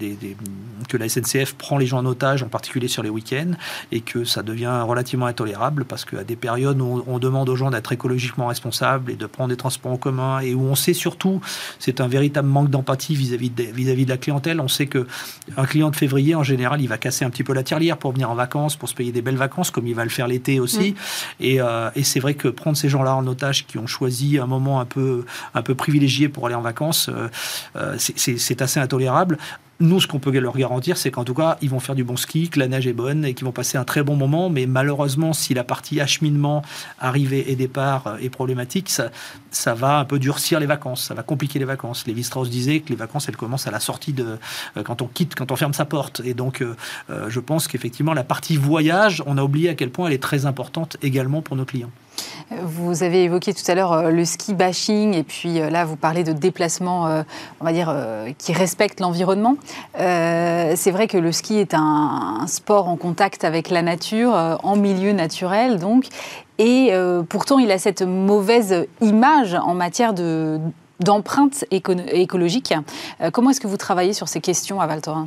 que la SNCF prend les gens en otage, en particulier sur les week-ends, et que ça devient relativement intolérable parce qu'à des périodes où on, demande aux gens d'être écologiquement responsables et de prendre des transports en commun et où on sait surtout, c'est un véritable manque d'empathie vis-à-vis de, vis-à-vis de la clientèle. On sait que un client de février, en général, il va casser un petit peu la tirelire pour venir en vacances, pour se payer des belles vacances, comme il va le faire l'été aussi. Et, euh, et c'est vrai que prendre ces gens-là en otage qui ont choisi un moment un peu, un peu privilégié pour aller en vacances, euh, euh, c'est assez intolérable. Nous, ce qu'on peut leur garantir, c'est qu'en tout cas, ils vont faire du bon ski, que la neige est bonne et qu'ils vont passer un très bon moment. Mais malheureusement, si la partie acheminement, arrivée et départ euh, est problématique, ça, va un peu durcir les vacances, ça va compliquer les vacances. Lévi Strauss disait que les vacances, elles commencent à la sortie de quand on quitte, quand on ferme sa porte. Et donc, je pense qu'effectivement, la partie voyage, on a oublié à quel point elle est très importante également pour nos clients. Vous avez évoqué tout à l'heure euh, le ski bashing et puis euh, là vous parlez de déplacements, euh, on va dire, qui respectent l'environnement. c'est vrai que le ski est un, sport en contact avec la nature, en milieu naturel donc, et pourtant il a cette mauvaise image en matière de d'empreinte écologique. comment est-ce que vous travaillez sur ces questions à Val Thorens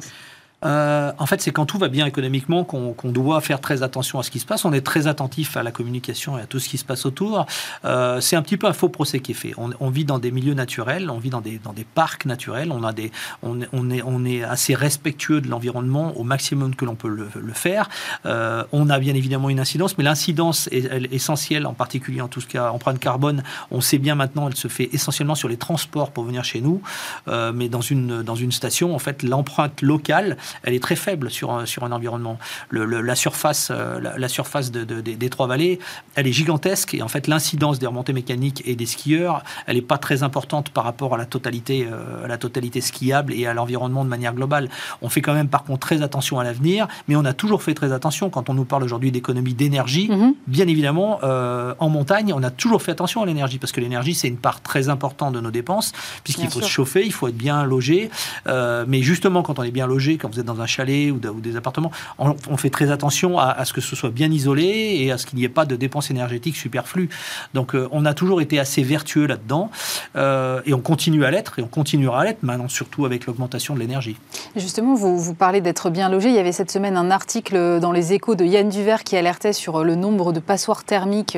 euh, en fait, c'est quand tout va bien économiquement qu'on doit faire très attention à ce qui se passe. On est très attentif à la communication et à tout ce qui se passe autour. Euh, c'est un petit peu un faux procès qui est fait. On, vit dans des milieux naturels, on vit dans des, dans des parcs naturels, on, a des, on, est, on est assez respectueux de l'environnement au maximum que l'on peut le, faire. Euh, on a bien évidemment une incidence, mais l'incidence est, essentielle, en particulier en tout cas empreinte carbone. On sait bien maintenant, elle se fait essentiellement sur les transports pour venir chez nous, mais dans une, dans une station, en fait, l'empreinte locale elle est très faible sur un, sur un environnement. la surface, euh, la, surface des trois vallées, elle est gigantesque et en fait l'incidence des remontées mécaniques et des skieurs, elle n'est pas très importante par rapport à la totalité, euh, à la totalité skiable et à l'environnement de manière globale. On fait quand même par contre très attention à l'avenir, mais on a toujours fait très attention quand on nous parle aujourd'hui d'économie d'énergie. Mhm. Bien évidemment, euh, en montagne, on a toujours fait attention à l'énergie parce que l'énergie c'est une part très importante de nos dépenses puisqu'il faut se chauffer, il faut être bien logé. mais justement, quand on est bien logé, quand vous dans un chalet ou, des appartements, on, fait très attention à, ce que ce soit bien isolé et à ce qu'il n'y ait pas de dépenses énergétiques superflues. Donc on a toujours été assez vertueux là-dedans et on continue à l'être et on continuera à l'être maintenant surtout avec l'augmentation de l'énergie. Justement, vous, vous parlez d'être bien logé. Il y avait cette semaine un article dans les échos de Yann Duvert qui alertait sur le nombre de passoires thermiques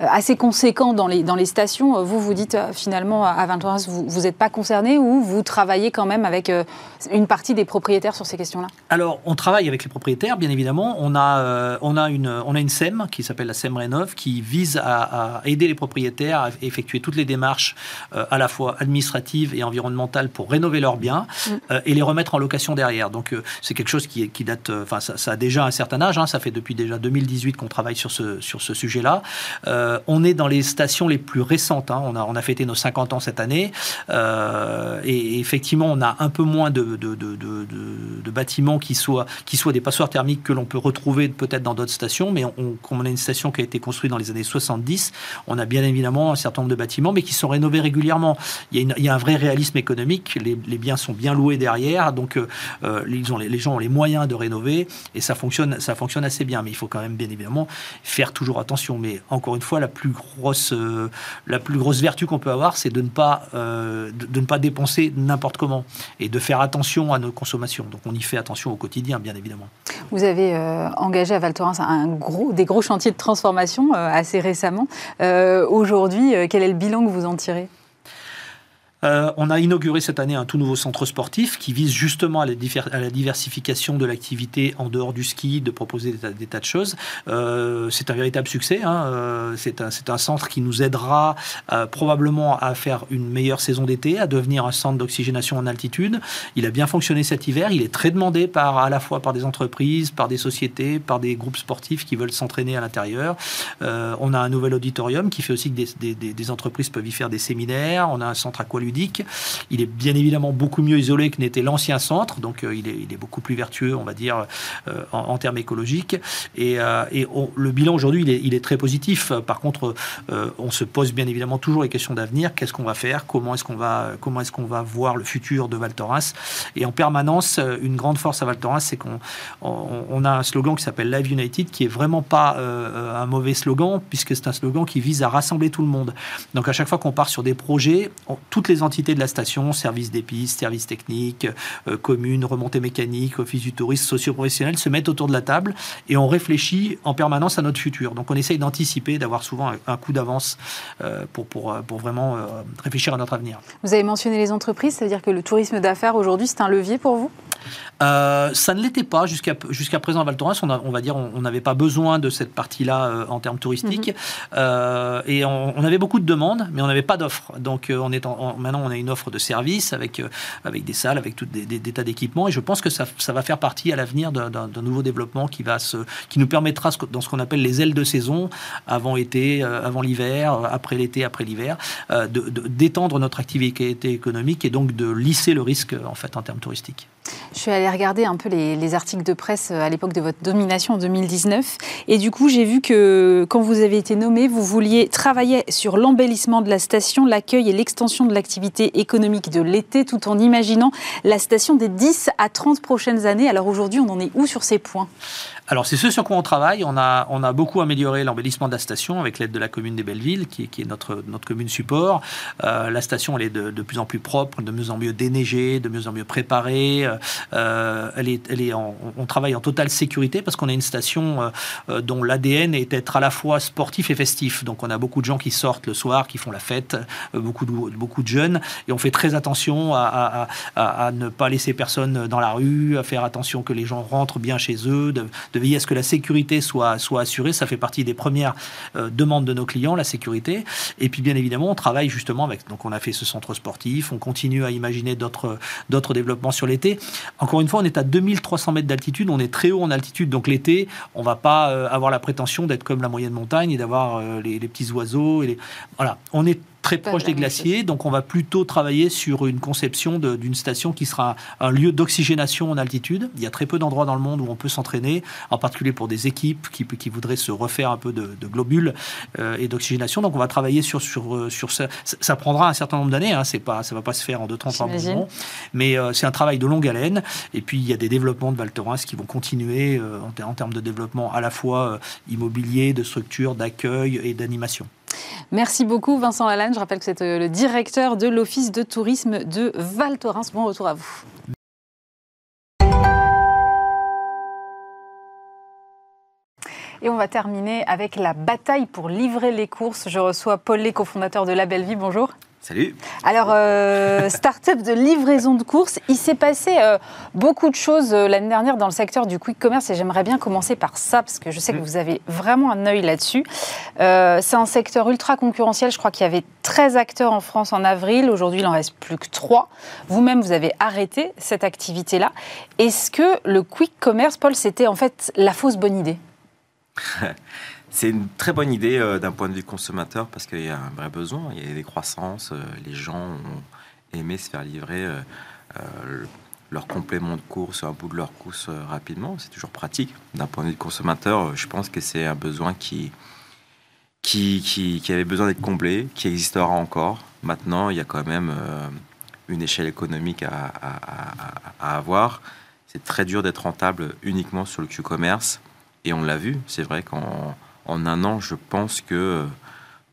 assez conséquent dans les, dans les stations. Vous, vous dites finalement à 20 vous n'êtes pas concerné ou vous travaillez quand même avec une partie des propriétaires sur ces questions-là Alors, on travaille avec les propriétaires, bien évidemment. On a, on a, une, on a une SEM qui s'appelle la SEM Rénov qui vise à, aider les propriétaires à effectuer toutes les démarches à la fois administratives et environnementales pour rénover leurs biens mm. et les remettre en location derrière. Donc, c'est quelque chose qui, qui date, enfin, ça, a déjà un certain âge. Hein. ça fait depuis déjà 2018 qu'on travaille sur ce, sur ce sujet-là. on est dans les stations les plus récentes. Hein. On, a, on a fêté nos 50 ans cette année. Euh, et, effectivement, on a un peu moins de, de, de, de bâtiments qui soient, qui soient des passoires thermiques que l'on peut retrouver peut-être dans d'autres stations. Mais on, comme on a une station qui a été construite dans les années 70, on a bien évidemment un certain nombre de bâtiments, mais qui sont rénovés régulièrement. Il y a, un vrai réalisme économique. Les, biens sont bien loués derrière. Donc, euh, euh, ils ont, les gens ont les moyens de rénover. Et ça fonctionne, ça fonctionne assez bien. Mais il faut quand même, bien évidemment, faire toujours attention. Mais encore une fois, la plus grosse, euh, la plus grosse vertu qu'on peut avoir, c'est de ne pas, de, ne pas dépenser n'importe comment et de faire attention à nos consommations. Donc on y fait attention au quotidien, bien évidemment. Vous avez euh, engagé à Val Thorens des gros chantiers de transformation assez récemment. Aujourd'hui, quel est le bilan que vous en tirez? Euh, on a inauguré cette année un tout nouveau centre sportif qui vise justement à la, diversification de l'activité en dehors du ski, de proposer des, tas de choses. Euh, c'est un véritable succès. Hein. Euh, c'est un, centre qui nous aidera probablement à faire une meilleure saison d'été, à devenir un centre d'oxygénation en altitude. Il a bien fonctionné cet hiver. Il est très demandé par, à la fois par des entreprises, par des sociétés, par des groupes sportifs qui veulent s'entraîner à l'intérieur. on a un nouvel auditorium qui fait aussi que des, entreprises peuvent y faire des séminaires. On a un centre il est bien évidemment beaucoup mieux isolé que n'était l'ancien centre, donc euh, il, est, beaucoup plus vertueux, on va dire, euh, en, termes écologiques. Et, euh, le bilan aujourd'hui, il est, très positif. Par contre, on se pose bien évidemment toujours les questions d'avenir. Qu'est-ce qu'on va faire? Comment est-ce qu'on va, voir le futur de Val Thorens? Et en permanence, une grande force à Val Thorens, c'est qu'on on, a un slogan qui s'appelle Live United, qui est vraiment pas un mauvais slogan, puisque c'est un slogan qui vise à rassembler tout le monde. Donc à chaque fois qu'on part sur des projets, toutes les entités de la station, services des pistes, services techniques, euh, communes, remontées mécaniques, office du tourisme, socio-professionnels, se mettent autour de la table et on réfléchit en permanence à notre futur. Donc on essaye d'anticiper, d'avoir souvent un, coup d'avance euh, pour, pour, euh, pour vraiment réfléchir à notre avenir. Vous avez mentionné les entreprises, c'est-à-dire que le tourisme d'affaires aujourd'hui, c'est un levier pour vous? Euh, ça ne l'était pas jusqu'à jusqu'à présent à Val Thorens. On, on va dire, on n'avait pas besoin de cette partie-là euh, en termes touristiques, mhm. euh, et on, avait beaucoup de demandes, mais on n'avait pas d'offres. Donc, on est maintenant, on a une offre de service avec avec des salles, avec tout des, des, tas d'équipements, et je pense que ça, ça, va faire partie à l'avenir d'un nouveau développement qui va se, qui nous permettra dans ce qu'on appelle les ailes de saison, avant été, avant l'hiver, après l'été, après l'hiver, d'étendre notre activité économique et donc de lisser le risque en fait en termes touristiques. Je suis allée regarder un peu les, articles de presse euh, à l'époque de votre domination en 2019. Et du coup, j'ai vu que quand vous avez été nommé, vous vouliez travailler sur l'embellissement de la station, l'accueil et l'extension de l'activité économique de l'été, tout en imaginant la station des 10 à 30 prochaines années. Alors aujourd'hui, on en est où sur ces points? Alors, c'est ce sur quoi on travaille. On a, on a beaucoup amélioré l'embellissement de la station avec l'aide de la commune des Bellevilles, qui, qui est notre, notre commune support. Euh, la station, elle est de, de, plus en plus propre, de mieux en mieux déneigée, de mieux en mieux préparée. Euh, elle est, elle est on travaille en totale sécurité parce qu'on a une station euh, dont l'ADN est d'être à la fois sportif et festif. Donc, on a beaucoup de gens qui sortent le soir, qui font la fête, beaucoup, de, beaucoup de jeunes. Et on fait très attention à, à, à, ne pas laisser personne dans la rue, à faire attention que les gens rentrent bien chez eux, de, de veiller à ce que la sécurité soit, soit assurée? Ça fait partie des premières euh, demandes de nos clients, la sécurité. Et puis, bien évidemment, on travaille justement avec. Donc, on a fait ce centre sportif. On continue à imaginer d'autres, développements sur l'été. Encore une fois, on est à 2300 mètres d'altitude. On est très haut en altitude. Donc, l'été, on va pas euh, avoir la prétention d'être comme la moyenne montagne et d'avoir euh, les, petits oiseaux. Et. Voilà. On est très proche des glaciers, donc on va plutôt travailler sur une conception d'une station qui sera un lieu d'oxygénation en altitude. Il y a très peu d'endroits dans le monde où on peut s'entraîner, en particulier pour des équipes qui, qui voudraient se refaire un peu de, globules euh, et d'oxygénation. Donc on va travailler sur, sur, euh, sur ça. Ça prendra un certain nombre d'années, hein. c'est pas, ça ne va pas se faire en deux temps, trois mois. Mais euh, c'est un travail de longue haleine. Et puis il y a des développements de Val Thorens qui vont continuer en, en, termes de développement à la fois immobilier, de structure, d'accueil et d'animation. Merci beaucoup Vincent Lalanne. Je rappelle que c'est le directeur de l'Office de tourisme de Val Thorens. Bon retour à vous. Et on va terminer avec la bataille pour livrer les courses. Je reçois Paul Lé, cofondateur de La Belle Vie. Bonjour. Salut. Alors, euh, start-up de livraison de courses, il s'est passé euh, beaucoup de choses euh, l'année dernière dans le secteur du quick commerce et j'aimerais bien commencer par ça parce que je sais que mm. vous avez vraiment un œil là-dessus. c'est un secteur ultra concurrentiel. Je crois qu'il y avait 13 acteurs en France en avril. Aujourd'hui, il en reste plus que 3. Vous-même, vous avez arrêté cette activité-là. Est-ce que le quick commerce, Paul, c'était en fait la fausse bonne idée? C'est une très bonne idée euh, d'un point de vue consommateur parce qu'il y a un vrai besoin, il y a des croissances, euh, les gens ont aimé se faire livrer euh, leur complément de course, un bout de leur course rapidement. C'est toujours pratique. D'un point de vue consommateur, je pense que c'est un besoin qui, qui, qui, avait besoin d'être comblé, qui existera encore. Maintenant, il y a quand même une échelle économique à, à avoir. C'est très dur d'être rentable uniquement sur le Q-commerce. Et on l'a vu, c'est vrai qu'en en un an, je pense que euh,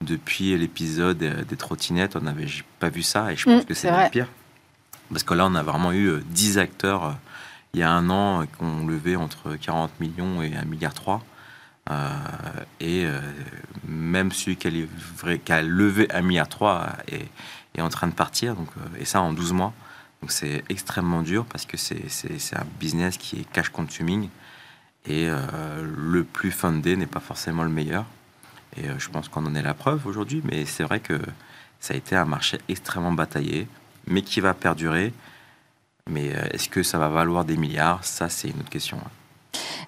depuis l'épisode des trottinettes, on n'avait pas vu ça et je pense mm, que c'est le pire. Parce que là, on a vraiment eu 10 euh, acteurs euh, il y a un an qui ont levé entre 40 millions et 1,3 milliard. et même celui qui a, levé, qui a levé 1,3 milliard est, est, en train de partir, donc, et ça en 12 mois. Donc c'est extrêmement dur parce que c'est un business qui est cash consuming. Et euh, le plus fundé n'est pas forcément le meilleur. Et euh, je pense qu'on en est la preuve aujourd'hui. Mais c'est vrai que ça a été un marché extrêmement bataillé, mais qui va perdurer. Mais euh, est-ce que ça va valoir des milliards? Ça, c'est une autre question.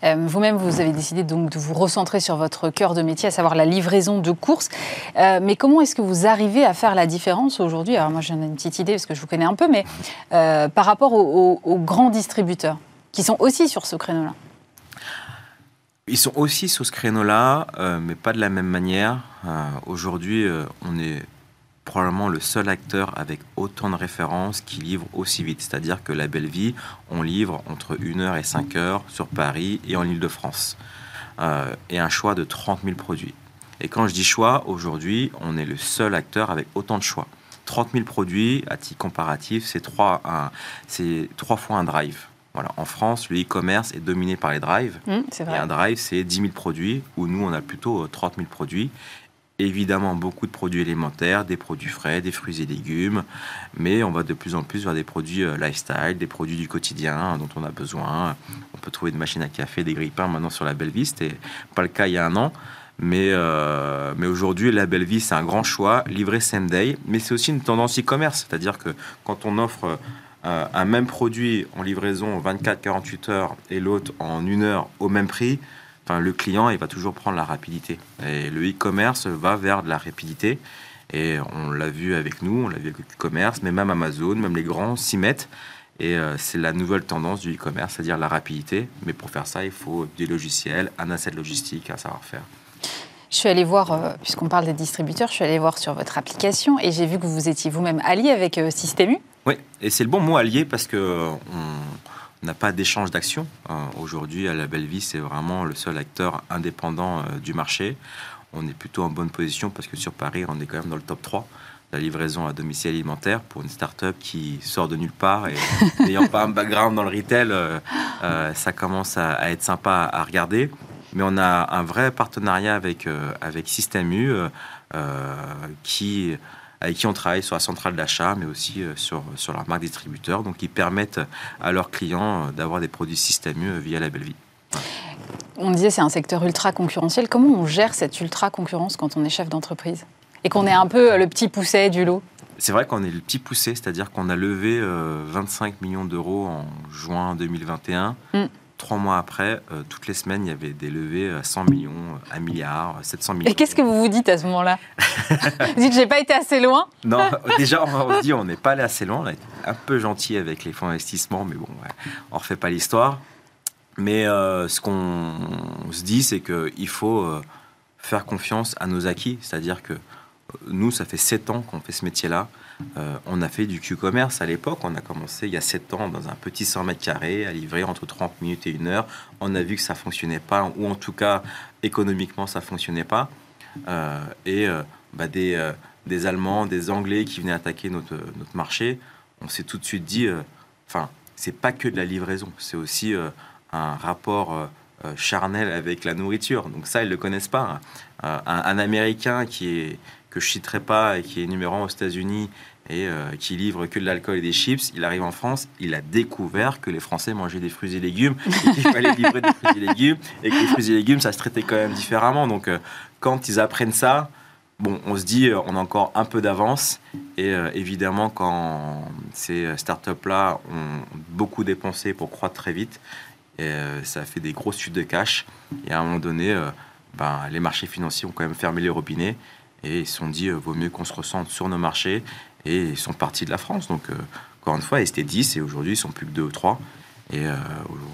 Vous-même, vous avez décidé donc de vous recentrer sur votre cœur de métier, à savoir la livraison de courses. mais comment est-ce que vous arrivez à faire la différence aujourd'hui? Alors moi, j'en ai une petite idée parce que je vous connais un peu, mais par rapport aux grands distributeurs qui sont aussi sur ce créneau-là? Ils sont aussi sur ce créneau-là, euh, mais pas de la même manière. Euh, aujourd'hui, euh, on est probablement le seul acteur avec autant de références qui livre aussi vite. C'est-à-dire que la belle vie, on livre entre 1h et 5h sur Paris et en Ile-de-France. et un choix de 30 000 produits. Et quand je dis choix, aujourd'hui, on est le seul acteur avec autant de choix. 30 000 produits, à titre comparatif, c'est trois, trois fois un drive. En France, le e-commerce est dominé par les drives. Mmh, et un drive, c'est 10 000 produits, où nous, on a plutôt 30 euh, 000 produits. Évidemment, beaucoup de produits élémentaires, des produits frais, des fruits et légumes, mais on va de plus en plus vers des produits euh, lifestyle, des produits du quotidien dont on a besoin. On peut trouver des machines à café, des grippins maintenant sur la belle vie, c'était pas le cas il y a un an. Mais, euh, mais aujourd'hui, la belle vie, c'est un grand choix, livré same day, mais c'est aussi une tendance e-commerce, c'est-à-dire que quand on offre euh, un même produit en livraison 24-48 heures et l'autre en une heure au même prix, enfin, le client il va toujours prendre la rapidité. Et le e-commerce va vers de la rapidité. Et on l'a vu avec nous, on l'a vu avec le e-commerce, mais même Amazon, même les grands s'y mettent. Et euh, c'est la nouvelle tendance du e-commerce, c'est-à-dire la rapidité. Mais pour faire ça, il faut des logiciels, un asset logistique, un savoir-faire. Je suis allée voir, euh, puisqu'on parle des distributeurs, je suis allée voir sur votre application et j'ai vu que vous étiez vous-même allié avec Systemu. Oui, et c'est le bon mot allié parce que euh, on n'a pas d'échange d'actions. Euh, aujourd'hui, à la Belle Vie, c'est vraiment le seul acteur indépendant euh, du marché. On est plutôt en bonne position parce que sur Paris, on est quand même dans le top 3 la livraison à domicile alimentaire pour une start-up qui sort de nulle part et n'ayant pas un background dans le retail, ça commence à, être sympa à, regarder. Mais on a un vrai partenariat avec, avec Système U qui avec qui on travaille sur la centrale d'achat, mais aussi euh, sur, sur leur marque distributeur. Donc, ils permettent à leurs clients euh, d'avoir des produits systémieux via la belle vie. On disait c'est un secteur ultra concurrentiel. Comment on gère cette ultra concurrence quand on est chef d'entreprise et qu'on est un peu euh, le petit pousset du lot? C'est vrai qu'on est le petit poussé, c'est-à-dire qu'on a levé 25 millions d'euros en juin 2021. Mm. Trois mois après, euh, toutes les semaines, il y avait des levées à 100 millions, 1 milliard, 700 millions. Et qu'est-ce que vous vous dites à ce moment-là? Vous dites, j'ai pas été assez loin? Non, déjà, on se dit, on n'est pas allé assez loin. On a été un peu gentil avec les fonds d'investissement, mais bon, ouais, on refait pas l'histoire. Mais euh, ce qu'on se dit, c'est qu'il faut euh, faire confiance à nos acquis. C'est-à-dire que nous, ça fait sept ans qu'on fait ce métier-là. Euh, on a fait du Q-commerce à l'époque. On a commencé il y a 7 ans dans un petit 100 mètres carrés à livrer entre 30 minutes et 1 heure. On a vu que ça fonctionnait pas, ou en tout cas économiquement ça fonctionnait pas. Euh, et euh, bah, des, des, Allemands, des Anglais qui venaient attaquer notre, notre marché, on s'est tout de suite dit, enfin, c'est pas que de la livraison, c'est aussi un rapport charnel avec la nourriture. Donc ça, ils le connaissent pas. un, un Américain qui est que je citerai pas et qui est numéro 1 aux États-Unis et euh, qui livre que de l'alcool et des chips, il arrive en France, il a découvert que les Français mangeaient des fruits et légumes, et qu'il fallait livrer des fruits et légumes, et que les fruits et légumes, ça se traitait quand même différemment. Donc, euh, quand ils apprennent ça, bon, on se dit, euh, on a encore un peu d'avance. Et évidemment, quand ces startups-là ont beaucoup dépensé pour croître très vite, ça fait des grosses chutes de cash. Et à un moment donné, ben, les marchés financiers ont quand même fermé les robinets. Et ils se sont dit, vaut mieux qu'on se ressente sur nos marchés et ils sont partis de la France. Donc, euh, encore une fois, ils étaient 10 et aujourd'hui, ils sont plus que 2 ou 3. Et euh,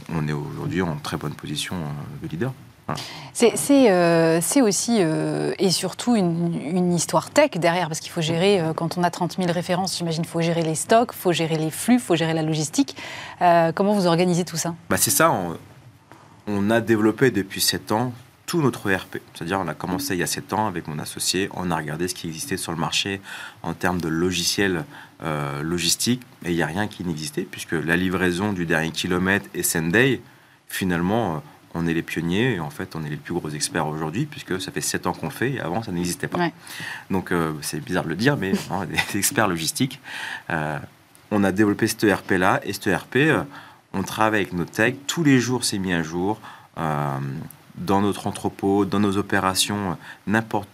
on est aujourd'hui en très bonne position euh, de leader. C'est aussi et surtout une, histoire tech derrière, parce qu'il faut gérer, quand on a 30 000 références, j'imagine, il faut gérer les stocks, il faut gérer les flux, il faut gérer la logistique. comment vous organisez tout ça? Bah C'est ça, on, on, a développé depuis 7 ans tout notre ERP. C'est-à-dire, on a commencé il y a 7 ans avec mon associé, on a regardé ce qui existait sur le marché en termes de logiciels euh, logistiques, et il n'y a rien qui n'existait, puisque la livraison du dernier kilomètre et Sunday, finalement, euh, on est les pionniers, et en fait, on est les plus gros experts aujourd'hui, puisque ça fait 7 ans qu'on le fait, et avant, ça n'existait pas. Donc, euh, c'est bizarre de le dire, mais est des experts logistiques. on a développé cet ERP-là, et cet ERP, on travaille avec nos techs, tous les jours, c'est mis à jour dans notre entrepôt, dans nos opérations, n'importe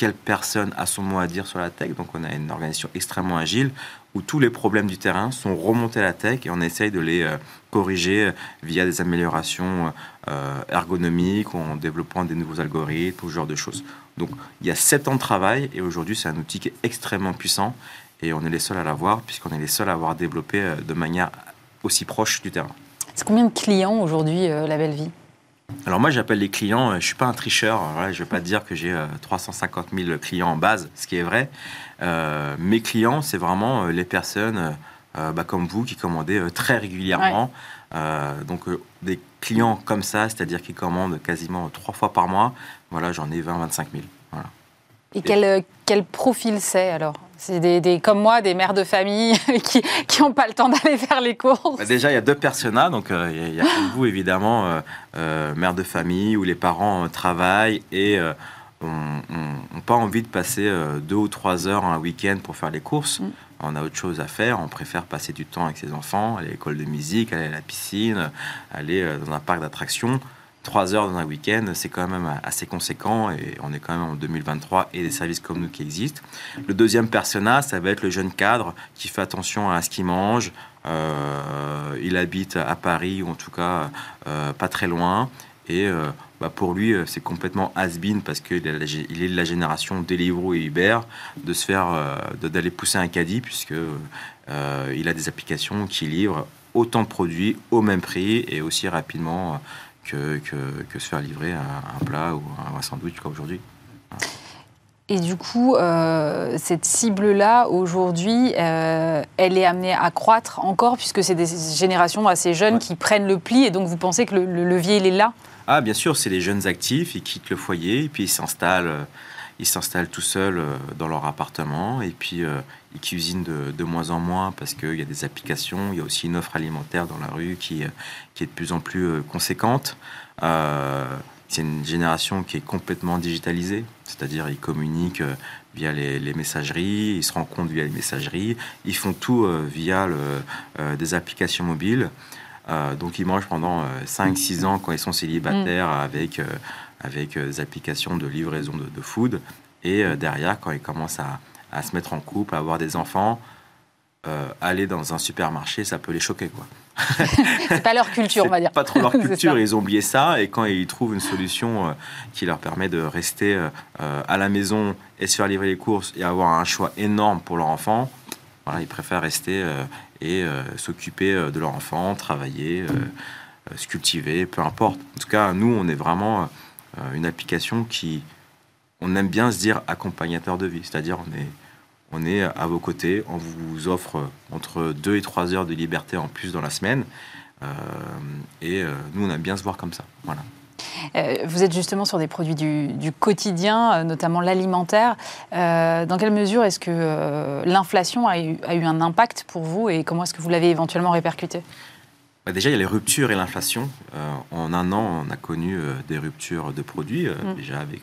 quelle personne a son mot à dire sur la tech. Donc on a une organisation extrêmement agile où tous les problèmes du terrain sont remontés à la tech et on essaye de les euh, corriger euh, via des améliorations euh, ergonomiques en développant des nouveaux algorithmes, ce genre de choses. Donc il y a sept ans de travail et aujourd'hui c'est un outil qui est extrêmement puissant et on est les seuls à l'avoir puisqu'on est les seuls à avoir développé de manière aussi proche du terrain. C'est combien de clients aujourd'hui la belle vie? Alors moi j'appelle les clients, euh, je suis pas un tricheur, je ne vais pas dire que j'ai 350 euh, 000 clients en base, ce qui est vrai. Euh, mes clients, c'est vraiment les personnes bah, comme vous qui commandez très régulièrement. donc des clients comme ça, c'est-à-dire qui commandent quasiment trois fois par mois, voilà, j'en ai 20-25 000. Et quel, quel profil c'est alors? C'est des, comme moi, des mères de famille qui n'ont pas le temps d'aller faire les courses. Bah, déjà, il y a deux personas. Donc, euh, il y, a vous, évidemment, euh, euh, mère de famille, où les parents travaillent et n'ont pas envie de passer deux ou trois heures un week-end pour faire les courses. Mm. On a autre chose à faire. On préfère passer du temps avec ses enfants, aller à l'école de musique, aller à la piscine, aller dans un parc d'attractions. Trois heures dans un week-end, c'est quand même assez conséquent et on est quand même en 2023 et des services comme nous qui existent. Le deuxième persona, ça va être le jeune cadre qui fait attention à ce qu'il mange. Euh, il habite à Paris ou en tout cas euh, pas très loin et euh, bah pour lui, c'est complètement has-been parce qu'il est, de la génération Deliveroo et Uber de se faire, d'aller pousser un caddie puisque il a des applications qui livrent autant de produits au même prix et aussi rapidement que, que, se faire livrer un, plat ou un, sandwich comme aujourd'hui. Et du coup, euh, cette cible-là, aujourd'hui, euh, elle est amenée à croître encore, puisque c'est des générations assez jeunes qui prennent le pli, et donc vous pensez que le, levier, il est là? Ah, bien sûr, c'est les jeunes actifs, ils quittent le foyer, et puis ils s'installent ils s'installent tout seuls euh, dans leur appartement et puis euh, ils cuisinent de, de, moins en moins parce qu'il y a des applications, il y a aussi une offre alimentaire dans la rue qui, euh, qui est de plus en plus conséquente. c'est une génération qui est complètement digitalisée, c'est-à-dire ils communiquent via les, messageries, ils se rencontrent via les messageries, ils font tout via le, des applications mobiles. donc ils mangent pendant 5-6 ans quand ils sont célibataires mmh. avec avec euh, des applications de livraison de, de food. Et euh, derrière, quand ils commencent à, à, se mettre en couple, à avoir des enfants, aller dans un supermarché, ça peut les choquer. quoi. c'est pas leur culture, on va dire. Pas trop leur culture, ils ont oublié ça. Et quand ils trouvent une solution qui leur permet de rester à la maison et se faire livrer les courses et avoir un choix énorme pour leur enfant, voilà, ils préfèrent rester et s'occuper de leur enfant, travailler, se cultiver, peu importe. En tout cas, nous, on est vraiment une application qui, on aime bien se dire accompagnateur de vie, c'est-à-dire on est, on est à vos côtés, on vous offre entre 2 et 3 heures de liberté en plus dans la semaine, euh, et euh, nous on aime bien se voir comme ça. Voilà. Euh, vous êtes justement sur des produits du, quotidien, notamment l'alimentaire. dans quelle mesure est-ce que l'inflation a, eu, un impact pour vous et comment est-ce que vous l'avez éventuellement répercuté? Bah, Déjà, il y a les ruptures et l'inflation. en un an, on a connu des ruptures de produits, mm. déjà avec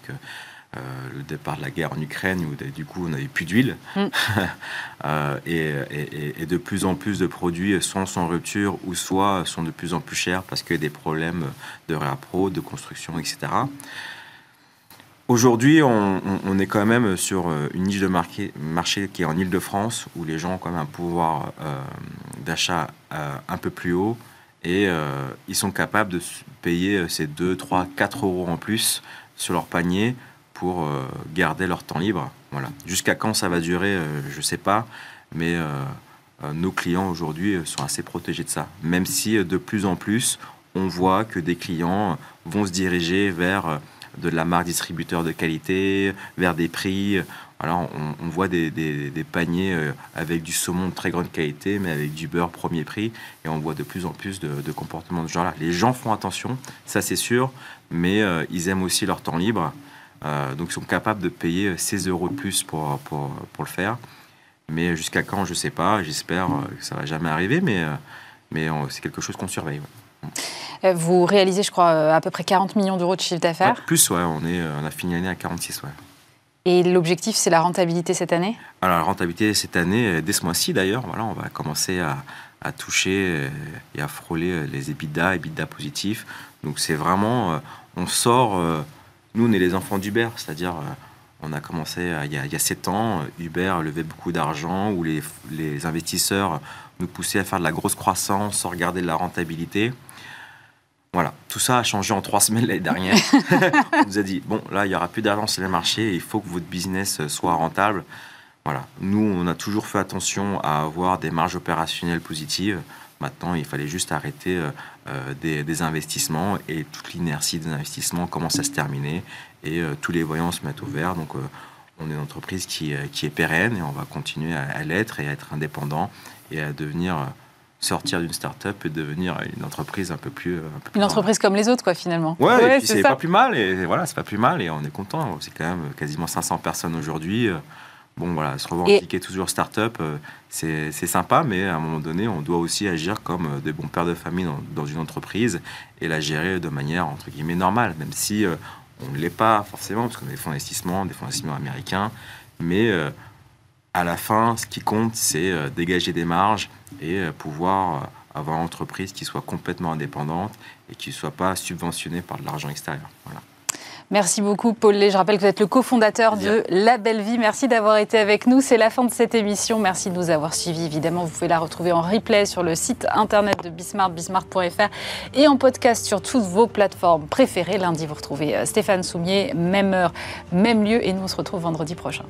euh, le départ de la guerre en Ukraine, où du coup on n'avait plus d'huile. Mm. Euh, et, de plus en plus de produits sont en rupture ou soit sont de plus en plus chers parce qu'il y a des problèmes de réappro, de construction, etc. Aujourd'hui, on, est quand même sur euh, une niche de marché, marché qui est en Ile-de-France, où les gens ont quand même un pouvoir d'achat un peu plus haut et ils sont capables de payer ces 2, 3, 4 euros en plus sur leur panier pour euh, garder leur temps libre. Voilà. Jusqu'à quand ça va durer, euh, je ne sais pas, mais euh, nos clients aujourd'hui sont assez protégés de ça. Même si de plus en plus, on voit que des clients vont se diriger vers de la marque distributeur de qualité, vers des prix. Alors, on, voit des, paniers avec du saumon de très grande qualité, mais avec du beurre premier prix, et on voit de plus en plus de, de comportements de ce genre-là. Les gens font attention, ça c'est sûr, mais ils aiment aussi leur temps libre. Euh, donc ils sont capables de payer 16 euros de plus pour, pour, pour le faire. Mais jusqu'à quand, je ne sais pas. J'espère euh, que ça ne va jamais arriver, mais, euh, mais c'est quelque chose qu'on surveille. Vous réalisez, je crois, à peu près 40 millions d'euros de chiffre d'affaires Plus, ouais, on, est, on a fini l'année à 46, ouais. Et l'objectif, c'est la rentabilité cette année? Alors, la rentabilité cette année, dès ce mois-ci d'ailleurs, voilà, on va commencer à, à, toucher et à frôler les EBITDA, EBITDA positifs. Donc, c'est vraiment, on sort nous, on est les enfants d'Uber, c'est-à-dire euh, on a commencé euh, il y a, 7 ans, Uber levait beaucoup d'argent, où les, les, investisseurs nous poussaient à faire de la grosse croissance sans regarder la rentabilité. Voilà, tout ça a changé en trois semaines l'année dernière. on nous a dit, bon, là, il n'y aura plus d'argent sur les marchés, il faut que votre business soit rentable. Voilà, nous, on a toujours fait attention à avoir des marges opérationnelles positives. Maintenant, il fallait juste arrêter euh, euh, des, investissements et toute l'inertie des investissements commence à se terminer et euh, tous les voyants se mettent au vert. Donc, on est une entreprise qui, qui, est pérenne et on va continuer à, l'être et à être indépendant et à devenir sortir d'une start-up et devenir une entreprise un peu plus. une entreprise comme les autres, quoi, finalement. Ouais, c'est pas plus mal. Et voilà, c'est pas plus mal et on est content. C'est quand même quasiment 500 personnes aujourd'hui. Bon, voilà, se revendiquer toujours start-up, euh, c'est sympa, mais à un moment donné, on doit aussi agir comme euh, des bons pères de famille dans, une entreprise et la gérer de manière, entre guillemets, normale, même si euh, on ne l'est pas forcément, parce qu'on a des fonds d'investissement, des fonds d'investissement américains, mais à la fin, ce qui compte, c'est dégager des marges et pouvoir avoir une entreprise qui soit complètement indépendante et qui ne soit pas subventionnée par de l'argent extérieur. Voilà. Merci beaucoup, Paul Lé. Je rappelle que vous êtes le cofondateur de La Belle Vie. Merci d'avoir été avec nous. C'est la fin de cette émission. Merci de nous avoir suivis. Évidemment, vous pouvez la retrouver en replay sur le site internet de Bismart, bismart.fr et en podcast sur toutes vos plateformes préférées. Lundi, vous retrouvez euh, Stéphane Soumier, même heure, même lieu. Et nous, on se retrouve vendredi prochain.